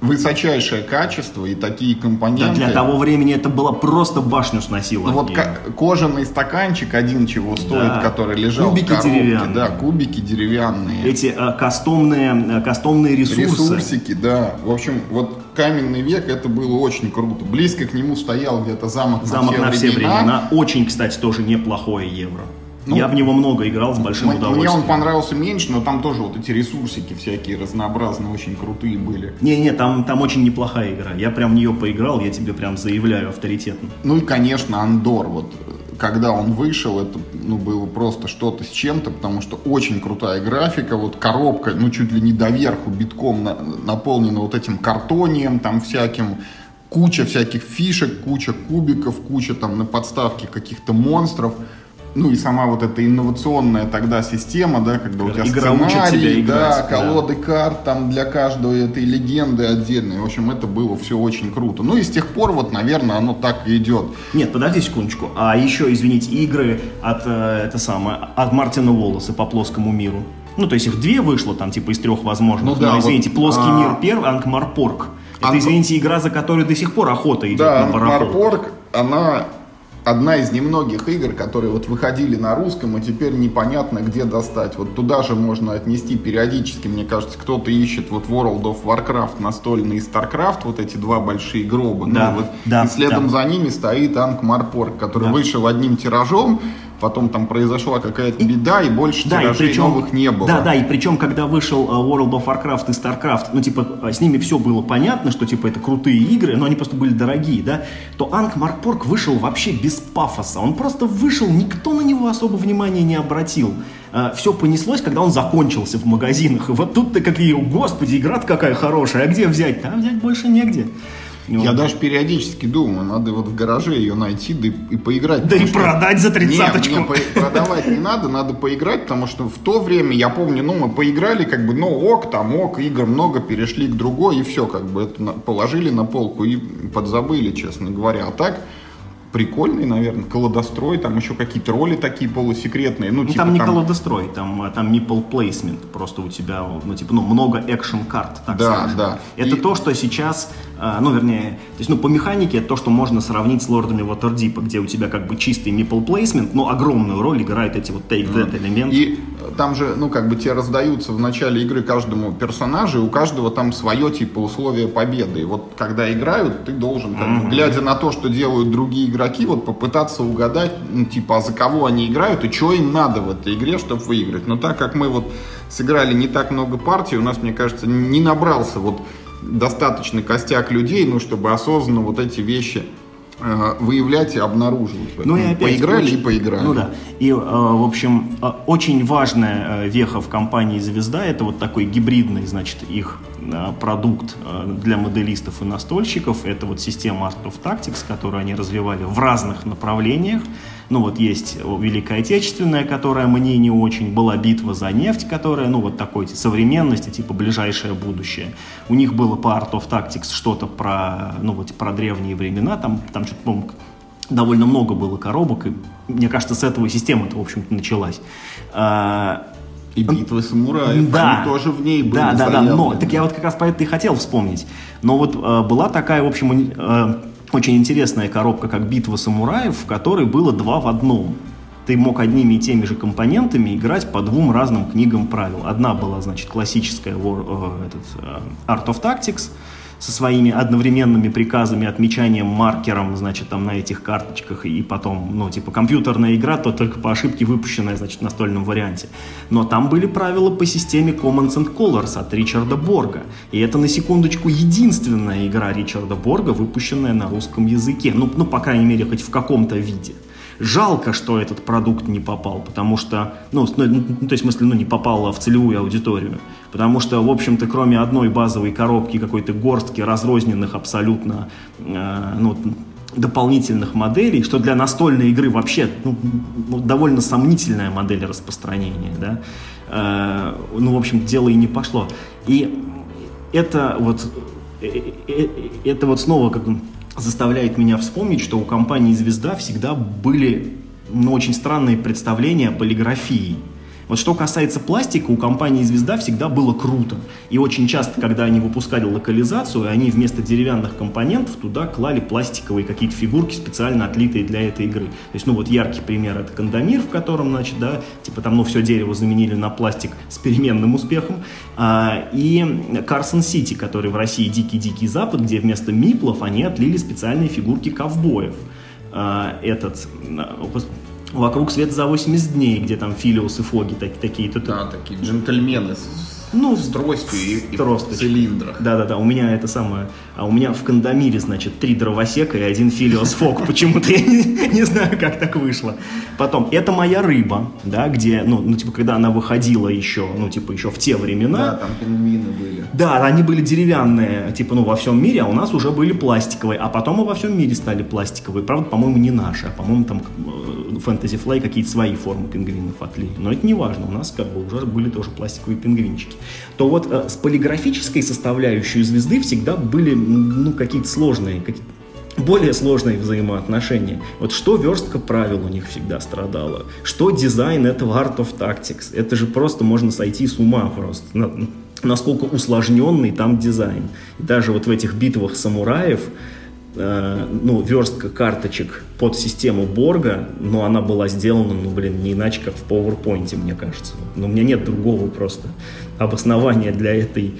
высочайшее качество и такие компоненты. Да, для того времени это было просто башню сносило. Вот кожаный стаканчик один чего стоит, да. который лежал кубики в коробке. Деревянные. Да, кубики деревянные. Эти э, кастомные, э, кастомные ресурсы. Ресурсики, да. В общем, вот каменный век это было очень круто. Близко к нему стоял где-то замок, замок на все, на все времена. Очень, кстати, тоже неплохое евро. Ну, я в него много играл с большим мне, удовольствием. Мне он понравился меньше, но там тоже вот эти ресурсики всякие разнообразные, очень крутые были. Не-не, там, там очень неплохая игра. Я прям в нее поиграл, я тебе прям заявляю авторитетно. Ну и, конечно, Андор. Вот когда он вышел, это ну, было просто что-то с чем-то, потому что очень крутая графика, вот коробка, ну чуть ли не доверху битком на, наполнена вот этим картонием, там всяким, куча всяких фишек, куча кубиков, куча там на подставке каких-то монстров ну и сама вот эта инновационная тогда система, да, когда у тебя Игра сценарий, тебя да, колоды да. карт там для каждой этой легенды отдельные. В общем, это было все очень круто. Ну и с тех пор вот, наверное, оно так и идет. Нет, подожди секундочку. А еще, извините, игры от, э, это самое, от Мартина Уоллеса по плоскому миру. Ну, то есть их две вышло там, типа, из трех возможных. Ну, да, Но, извините, вот, плоский а... мир первый, Ангмарпорг. Это, Анк... извините, игра, за которой до сих пор охота идет да, на пароход. Ангмарпорг, она одна из немногих игр, которые вот выходили на русском, и теперь непонятно, где достать. Вот туда же можно отнести периодически, мне кажется, кто-то ищет вот World of Warcraft настольный и StarCraft, вот эти два большие гроба. Да, ну, вот, да, и следом да. за ними стоит Анк Марпорг, который да. вышел одним тиражом, потом там произошла какая-то беда, и больше да, тиражей и причем, новых не было. Да, да, и причем, когда вышел э, World of Warcraft и StarCraft, ну, типа, э, с ними все было понятно, что, типа, это крутые игры, но они просто были дорогие, да, то Анк Маркпорг вышел вообще без пафоса. Он просто вышел, никто на него особо внимания не обратил. Э, все понеслось, когда он закончился в магазинах. И вот тут-то какие, господи, игра какая хорошая, а где взять? Там взять больше негде. Ну, Я даже периодически думаю, надо вот в гараже ее найти да и, и поиграть. Да и что... продать за тридцаточку. Нет, нет, продавать не надо, надо поиграть, потому что в то время, я помню, ну, мы поиграли, как бы, ну, ок, там, ок, игр много, перешли к другой, и все, как бы, это положили на полку и подзабыли, честно говоря. А так, прикольный, наверное, колодострой, там еще какие-то роли такие полусекретные. Ну, ну типа, там не там... колодострой, там, а, там meeple placement, просто у тебя, ну, типа, ну, много экшен карт, так да, скажем. Да, Это и... то, что сейчас, а, ну, вернее, то есть, ну, по механике, это то, что можно сравнить с лордами Waterdeep, где у тебя как бы чистый meeple placement, но огромную роль играют эти вот take that mm. элементы. И там же, ну, как бы тебе раздаются в начале игры каждому персонажу, и у каждого там свое, типа, условие победы. И вот когда играют, ты должен, как mm-hmm. глядя на то, что делают другие игроки, вот попытаться угадать, ну, типа, а за кого они играют и что им надо в этой игре, чтобы выиграть. Но так как мы вот сыграли не так много партий, у нас, мне кажется, не набрался вот достаточный костяк людей, ну, чтобы осознанно вот эти вещи Э, выявлять и обнаруживать. Ну и опять, поиграли очень, и поиграли. Ну да. И, э, в общем, э, очень важная веха в компании «Звезда» — это вот такой гибридный, значит, их продукт для моделистов и настольщиков. Это вот система Art of Tactics, которую они развивали в разных направлениях. Ну вот есть Великая Отечественная, которая мне не очень, была битва за нефть, которая, ну вот такой современности, типа ближайшее будущее. У них было по Art of Tactics что-то про, ну вот про древние времена, там, там что-то, по довольно много было коробок, и мне кажется, с этого система-то, в общем-то, началась. А, и битвы самураев, да, они тоже в ней были Да, да, да, но, так я вот как раз про это и хотел вспомнить. Но вот э, была такая, в общем, э, очень интересная коробка, как «Битва самураев», в которой было два в одном. Ты мог одними и теми же компонентами играть по двум разным книгам правил. Одна была, значит, классическая War, э, этот, э, Art of Tactics – со своими одновременными приказами, отмечанием маркером, значит, там на этих карточках, и потом, ну, типа, компьютерная игра, то только по ошибке выпущенная, значит, в настольном варианте. Но там были правила по системе Commons and Colors от Ричарда Борга. И это, на секундочку, единственная игра Ричарда Борга, выпущенная на русском языке. Ну, ну по крайней мере, хоть в каком-то виде. Жалко, что этот продукт не попал, потому что, ну, ну, ну то есть, в смысле, ну, не попал в целевую аудиторию. Потому что, в общем-то, кроме одной базовой коробки, какой-то горстки разрозненных абсолютно, э, ну, дополнительных моделей, что для настольной игры вообще ну, ну, довольно сомнительная модель распространения, да, э, ну, в общем, дело и не пошло. И это вот, э, э, э это вот снова как заставляет меня вспомнить, что у компании «Звезда» всегда были ну, очень странные представления о полиграфии. Вот что касается пластика, у компании «Звезда» всегда было круто. И очень часто, когда они выпускали локализацию, они вместо деревянных компонентов туда клали пластиковые какие-то фигурки, специально отлитые для этой игры. То есть, ну вот яркий пример — это Кандамир, в котором, значит, да, типа там, ну, все дерево заменили на пластик с переменным успехом. А, и Карсон Сити, который в России «Дикий-дикий Запад», где вместо миплов они отлили специальные фигурки ковбоев. А, этот, Вокруг света за 80 дней, где там Филиус и Фоги так, такие. Тут... Да, такие джентльмены ну, с тростью и, и в цилиндрах. Да-да-да, у меня это самое... А у меня в Кандамире, значит, три дровосека и один Филиос Фок. Почему-то я не, не знаю, как так вышло. Потом, это моя рыба, да, где, ну, ну, типа, когда она выходила еще, ну, типа, еще в те времена. Да, там пингвины были. Да, они были деревянные, типа, ну, во всем мире, а у нас уже были пластиковые. А потом и во всем мире стали пластиковые. Правда, по-моему, не наши, а, по-моему, там Fantasy Fly какие-то свои формы пингвинов отлили. Но это не важно, у нас как бы уже были тоже пластиковые пингвинчики. То вот э, с полиграфической составляющей звезды всегда были ну, какие-то сложные, какие более сложные взаимоотношения. Вот что верстка правил у них всегда страдала, что дизайн этого Art of Tactics. Это же просто можно сойти с ума просто. Насколько усложненный там дизайн. И даже вот в этих битвах самураев ну, верстка карточек под систему Борга, но она была сделана, ну, блин, не иначе, как в PowerPoint, мне кажется. Но у меня нет другого просто обоснования для этой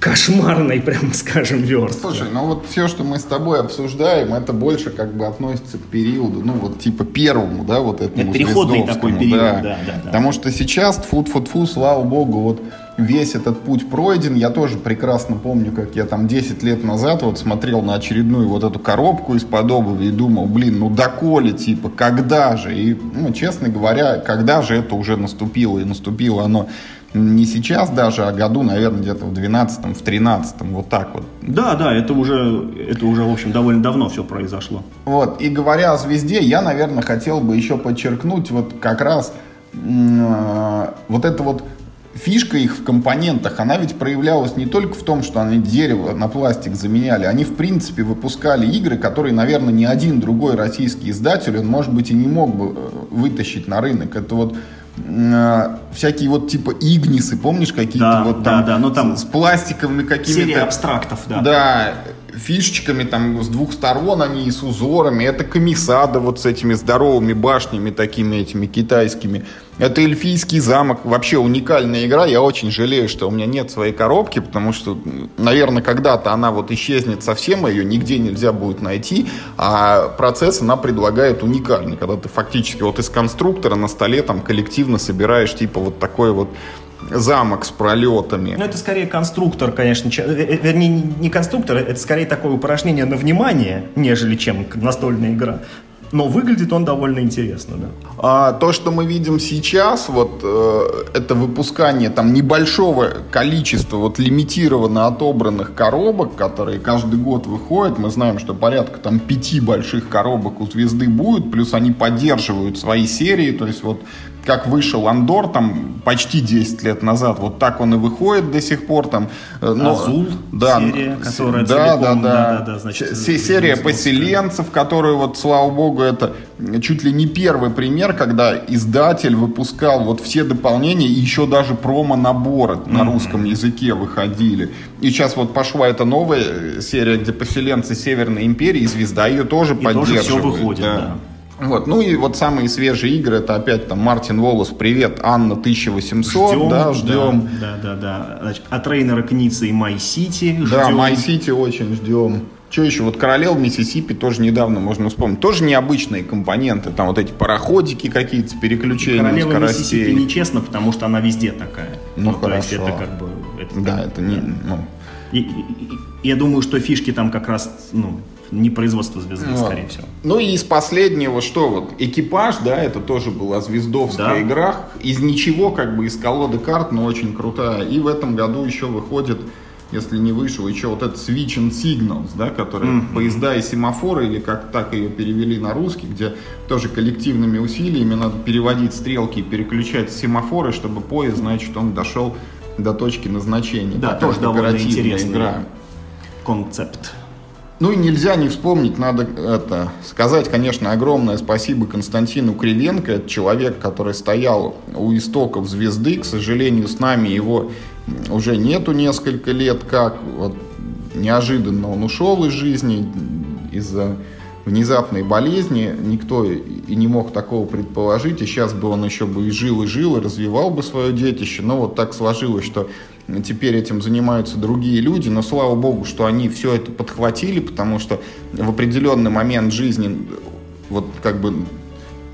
кошмарной, прямо скажем, верстки. Слушай, ну вот все, что мы с тобой обсуждаем, это больше как бы относится к периоду, ну вот типа первому, да, вот этому Это переходный такой период, да. Да, да, да. Потому что сейчас, фу фу фу слава богу, вот весь этот путь пройден. Я тоже прекрасно помню, как я там 10 лет назад вот смотрел на очередную вот эту коробку из-под обуви и думал, блин, ну доколе, типа, когда же? И, ну, честно говоря, когда же это уже наступило? И наступило оно не сейчас даже, а году, наверное, где-то в 12-м, в 13-м, вот так вот. Да, да, это уже, это уже, в общем, довольно давно все произошло. Вот, и говоря о «Звезде», я, наверное, хотел бы еще подчеркнуть вот как раз э, вот это вот фишка их в компонентах, она ведь проявлялась не только в том, что они дерево на пластик заменяли, они в принципе выпускали игры, которые, наверное, ни один другой российский издатель, он, может быть, и не мог бы э, вытащить на рынок. Это вот э, всякие вот типа Игнисы, помнишь, какие-то да, вот там, да, да, ну, там с, с пластиковыми какими-то... Серия абстрактов, да. Да, фишечками там с двух сторон они и с узорами. Это комиссада вот с этими здоровыми башнями такими этими китайскими. Это эльфийский замок. Вообще уникальная игра. Я очень жалею, что у меня нет своей коробки, потому что, наверное, когда-то она вот исчезнет совсем, ее нигде нельзя будет найти. А процесс она предлагает уникальный, когда ты фактически вот из конструктора на столе там коллективно собираешь типа вот такой вот замок с пролетами. Ну, это скорее конструктор, конечно. Э, э, вернее, не конструктор, это скорее такое упражнение на внимание, нежели чем настольная игра. Но выглядит он довольно интересно, да. А, то, что мы видим сейчас, вот э, это выпускание там небольшого количества вот лимитированно отобранных коробок, которые каждый год выходят. Мы знаем, что порядка там пяти больших коробок у звезды будет, плюс они поддерживают свои серии, то есть вот как вышел Андор там почти 10 лет назад, вот так он и выходит до сих пор там. Э, но, Азул, да, серия, которая да, целиком, да, да, да, да, да значит, серия поселенцев, которую вот, слава богу, это чуть ли не первый пример, когда издатель выпускал вот все дополнения и еще даже промо-наборы mm-hmm. на русском языке выходили. И сейчас вот пошла эта новая серия, где поселенцы Северной Империи, и Звезда ее тоже и поддерживает. Тоже все выходит, да. да. Вот. Ну и вот самые свежие игры, это опять там Мартин Уоллес, привет, Anno 1800, ждем, да, ждем. Да, да, да. Значит, от Рейнера Кница и My City ждем. Да, My City очень ждем. Что еще? Вот Королев Миссисипи тоже недавно можно вспомнить. Тоже необычные компоненты. Там вот эти пароходики какие-то с переключением Королева скоростей. Миссисипи нечестно, потому что она везде такая. Ну, ну хорошо. То есть это как бы... Это, да, это не... Ну. И, и, и, я думаю, что фишки там как раз, ну, не производство звезды, вот. скорее всего. Ну и из последнего, что вот, экипаж, да, это тоже была звездовская да. игра. Из ничего, как бы из колоды карт, но очень крутая. И в этом году еще выходит, если не вышел, еще вот этот Switch and Signals, да, который mm-hmm. поезда и семафоры, или как так ее перевели на русский, где тоже коллективными усилиями надо переводить стрелки и переключать семафоры, чтобы поезд, значит, он дошел до точки назначения. Да, Такая тоже довольно интересная игра. концепт. Ну и нельзя не вспомнить, надо это сказать, конечно, огромное спасибо Константину Кривенко. Это человек, который стоял у истоков звезды. К сожалению, с нами его уже нету несколько лет как. Вот неожиданно он ушел из жизни из-за внезапной болезни. Никто и не мог такого предположить. И сейчас бы он еще бы и жил, и жил, и развивал бы свое детище. Но вот так сложилось, что теперь этим занимаются другие люди, но слава богу, что они все это подхватили, потому что в определенный момент жизни, вот как бы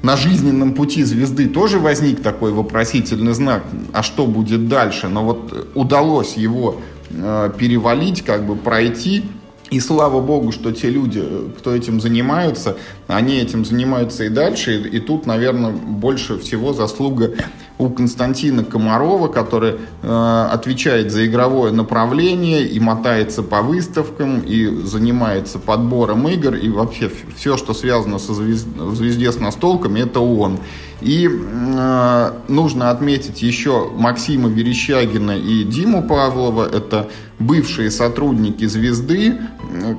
на жизненном пути звезды тоже возник такой вопросительный знак, а что будет дальше, но вот удалось его э, перевалить, как бы пройти, и слава богу, что те люди, кто этим занимаются, они этим занимаются и дальше. И, и тут, наверное, больше всего заслуга у Константина Комарова, который э, отвечает за игровое направление и мотается по выставкам, и занимается подбором игр, и вообще все, что связано со звезд... звезде с настолками, это он. И э, нужно отметить еще Максима Верещагина и Диму Павлова. Это бывшие сотрудники «Звезды»,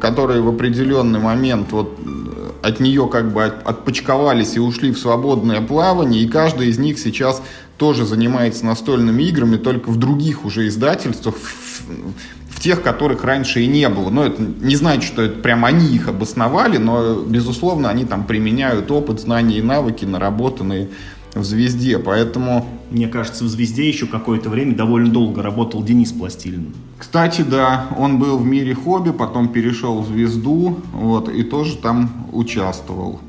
которые в определенный момент вот от нее как бы отпочковались и ушли в свободное плавание, и каждый из них сейчас тоже занимается настольными играми, только в других уже издательствах, в, в тех, которых раньше и не было. Но это не значит, что это прям они их обосновали, но, безусловно, они там применяют опыт, знания и навыки, наработанные в «Звезде», поэтому... Мне кажется, в «Звезде» еще какое-то время довольно долго работал Денис Пластилин. Кстати, да, он был в «Мире хобби», потом перешел в «Звезду», вот, и тоже там участвовал.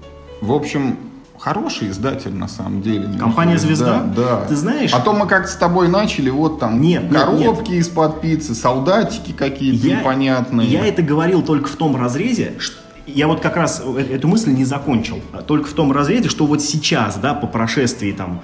В общем, хороший издатель на самом деле. Компания «Звезда»? Да, да. Ты знаешь... А то мы как с тобой начали, вот там нет, коробки нет. из-под пиццы, солдатики какие-то я, непонятные. Я это говорил только в том разрезе, что я вот как раз э, эту мысль не закончил. Только в том разрезе, что вот сейчас, да, по прошествии там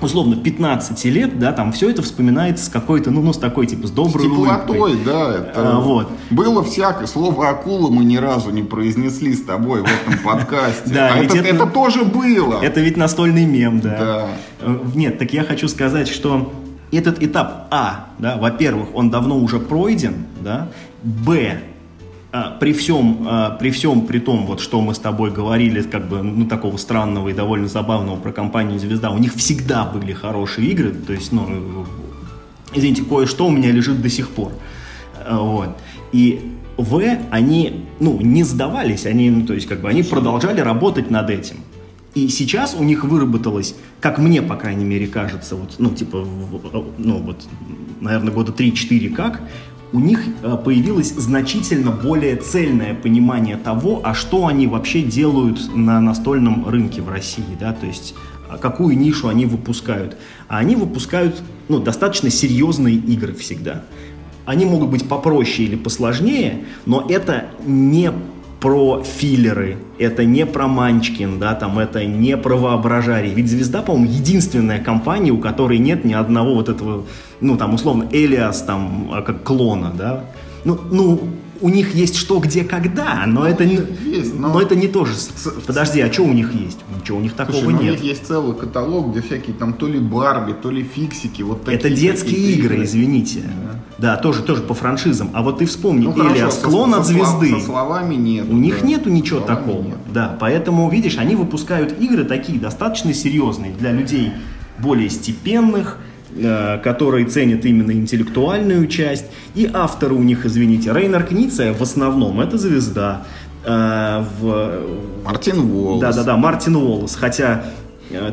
условно 15 лет, да, там все это вспоминается с какой-то, ну, ну, с такой, типа, с доброй с теплотой, улыбкой. да, это а, вот. было всякое. Слово «акула» мы ни разу не произнесли с тобой в этом подкасте. [LAUGHS] Да, а это, это тоже было. Это ведь настольный мем, да. Да. Э, нет, так я хочу сказать, что этот этап А, да, во-первых, он давно уже пройден, да, Б, при всем, а, при всем при том, вот, что мы с тобой говорили, как бы, ну, такого странного и довольно забавного про компанию «Звезда», у них всегда были хорошие игры, то есть, ну, извините, кое-что у меня лежит до сих пор, а, вот, и В, они, ну, не сдавались, они, ну, то есть, как бы, они продолжали работать над этим, и сейчас у них выработалось, как мне, по крайней мере, кажется, вот, ну, типа, ну, вот, наверное, года 3-4 как, у них э, появилось значительно более цельное понимание того, а что они вообще делают на настольном рынке в России, да, то есть а какую нишу они выпускают. А они выпускают ну, достаточно серьезные игры всегда. Они могут быть попроще или посложнее, но это не про филлеры, это не про Манчкин, да, там это не про воображарий. Ведь «Звезда», по-моему, единственная компания, у которой нет ни одного вот этого, ну, там, условно, Элиас, там, а, как клона, да. Ну, ну, у них есть что, где, когда, но, это, не, есть, но... но это не то же. Подожди, а что у них есть? Ничего у них такого Слушай, нет. У них есть целый каталог, где всякие там то ли Барби, то ли фиксики. Вот такие это детские игры, игры, извините. Да. да, тоже, тоже по франшизам. А вот ты вспомни, ну, Илья, склон от звезды. Со словами нет. У да. них нету ничего словами такого. Нет. Да, поэтому, видишь, они выпускают игры такие достаточно серьезные для людей более степенных, Э, которые ценят именно интеллектуальную часть. И авторы у них, извините, Рейнер Книция в основном это звезда. Э, в... Мартин Уоллес. Да-да-да, Мартин Уоллес. Хотя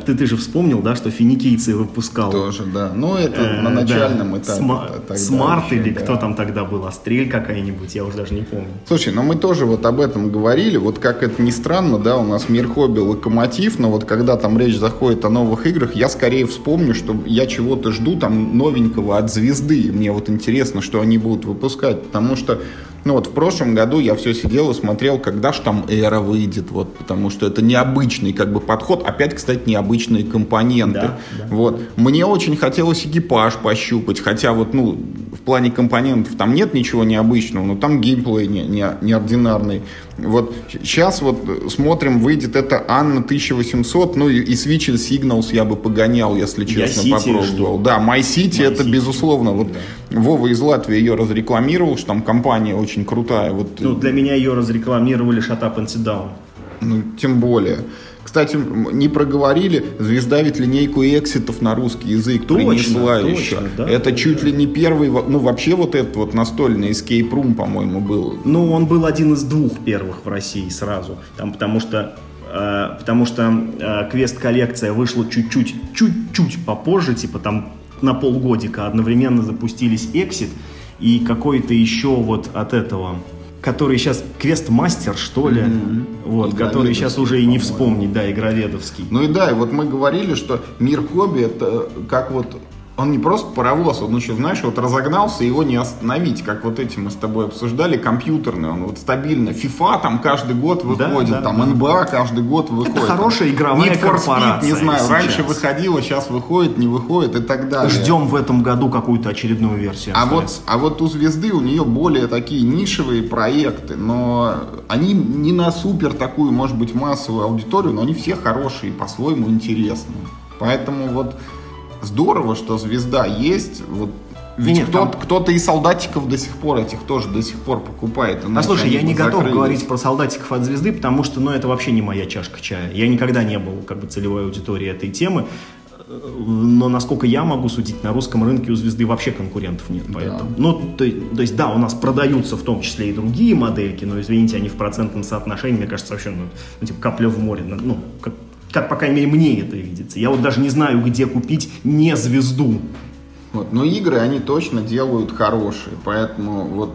ты, ты же вспомнил, да, что финикийцы выпускал. Тоже, да. Ну, это э, на начальном да. этапе. Сма- Смарт или да. кто там тогда был, Астрель какая-нибудь, я уже даже не помню. Слушай, ну мы тоже вот об этом говорили. Вот как это ни странно, да, у нас мир хобби локомотив, но вот когда там речь заходит о новых играх, я скорее вспомню, что я чего-то жду там новенького от звезды. Мне вот интересно, что они будут выпускать, потому что ну вот в прошлом году я все сидел и смотрел, когда же там эра выйдет, вот, потому что это необычный как бы подход. Опять, кстати, необычные компоненты. Да, да. Вот. Мне очень хотелось экипаж пощупать, хотя вот, ну, в плане компонентов там нет ничего необычного, но там геймплей не, не, неординарный. Вот сейчас вот смотрим, выйдет это Анна 1800, ну и, и Switch Signals я бы погонял, если честно, я попробовал. Да, My City My это City. безусловно. Вот да. Вова из Латвии ее разрекламировал, что там компания очень крутая. Вот. Ну, для меня ее разрекламировали Shut Up and Sit Down. Ну, тем более. Кстати, не проговорили, звезда ведь линейку экситов на русский язык точно, принесла точно, еще. Да, это да, чуть да. ли не первый, ну вообще вот этот вот настольный Escape Room, по-моему, был. Ну, он был один из двух первых в России сразу. Там, потому что э, потому что э, квест-коллекция вышла чуть-чуть, чуть-чуть попозже, типа там на полгодика одновременно запустились Exit и какой-то еще вот от этого который сейчас квест-мастер, что ли, mm-hmm. вот, который сейчас уже и не вспомнить, да, игроведовский. Ну и да, и вот мы говорили, что мир хобби это как вот он не просто паровоз, он еще, знаешь, вот разогнался, его не остановить, как вот эти мы с тобой обсуждали, компьютерный, он вот стабильно. FIFA там каждый год выходит, да, да, там да. НБА каждый год выходит. Это хорошая игровая Need корпорация. Speed, не знаю, сейчас. раньше выходила, сейчас выходит, не выходит и так далее. Ждем в этом году какую-то очередную версию. А вот, а вот у Звезды у нее более такие нишевые проекты, но они не на супер такую, может быть, массовую аудиторию, но они все хорошие, по-своему интересные. Поэтому вот здорово, что звезда есть. Вот ведь Нет, кто-то, там... кто-то и солдатиков до сих пор этих тоже до сих пор покупает. А слушай, я не готов говорить про солдатиков от звезды, потому что, ну, это вообще не моя чашка чая. Я никогда не был как бы целевой аудиторией этой темы. Но насколько я могу судить, на русском рынке у звезды вообще конкурентов нет. Поэтому. Да. Ну, то, то есть, да, у нас продаются в том числе и другие модельки, но извините, они в процентном соотношении, мне кажется, вообще, ну, ну типа капля в море. Ну, как, Как, по крайней мере, мне это видится. Я вот даже не знаю, где купить не звезду. Вот. Но игры они точно делают хорошие, поэтому вот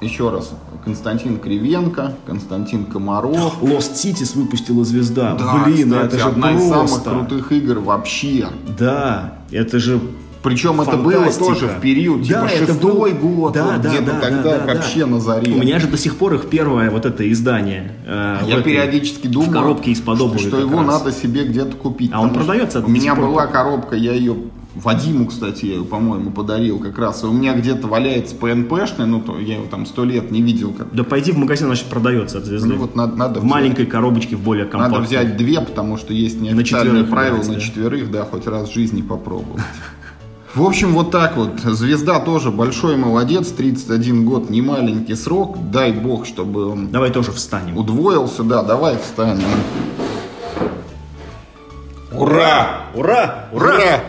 еще раз, Константин Кривенко, Константин Комаров. [GASPS] Lost Cities выпустила звезда. Да, Блин, кстати, это же одна из просто. самых крутых игр вообще. Да, это же Причем это было тоже в период, Да, типа шестой был- год, Да, вот да, где-то да, тогда да, вообще да. на заре. У меня же до сих пор их первое вот это издание. э, Я этой- периодически думаю, в коробке из-под что, что его раз. надо себе где-то купить. А он продается У меня пор? была коробка, я ее Вадиму, кстати, я ее, по-моему, подарил как раз. И у меня где-то валяется ПНПшная, ну, то я его там сто лет не видел. Как... Да пойди в магазин, значит, продается от звезды. Ну, вот надо, надо в взять. маленькой коробочке, в более компактной. Надо взять две, потому что есть неофициальные четверых правила на четверых, да, хоть раз в жизни попробовать. [LAUGHS] В общем, вот так вот. Звезда тоже большой молодец, 31 год, не маленький срок. Дай бог, чтобы он Давай тоже встанем. удвоился. Да, давай встанем. Ура! Ура! Ура!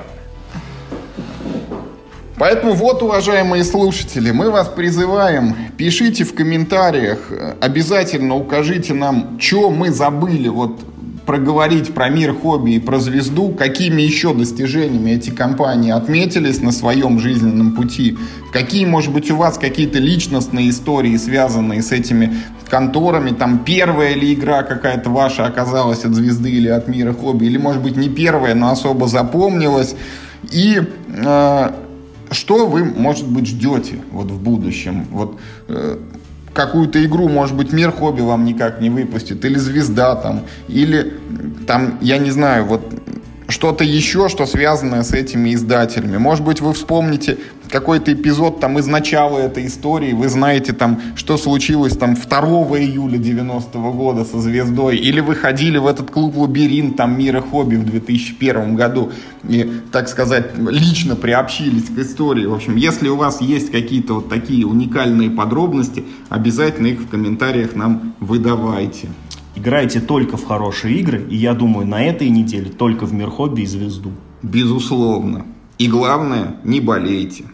Поэтому вот, уважаемые слушатели, мы вас призываем, пишите в комментариях, э, обязательно укажите нам, что мы забыли вот проговорить про мир хобби и про звезду, какими еще достижениями эти компании отметились на своем жизненном пути, какие, может быть, у вас какие-то личностные истории, связанные с этими конторами, там первая ли игра какая-то ваша оказалась от звезды или от мира хобби, или, может быть, не первая, но особо запомнилась. И э, что вы, может быть, ждете вот в будущем? Вот э, какую-то игру, может быть, мир хобби вам никак не выпустит, или звезда там, или там, я не знаю, вот что-то еще, что связанное с этими издателями. Может быть, вы вспомните какой-то эпизод там из начала этой истории, вы знаете там, что случилось там 2 июля 90 года со звездой, или вы ходили в этот клуб «Лабиринт» там мира хобби в 2001 году и, так сказать, лично приобщились к истории. В общем, если у вас есть какие-то вот такие уникальные подробности, обязательно их в комментариях нам выдавайте. Играйте только в хорошие игры, и я думаю, на этой неделе только в мир хобби и звезду. Безусловно. И главное, не болейте.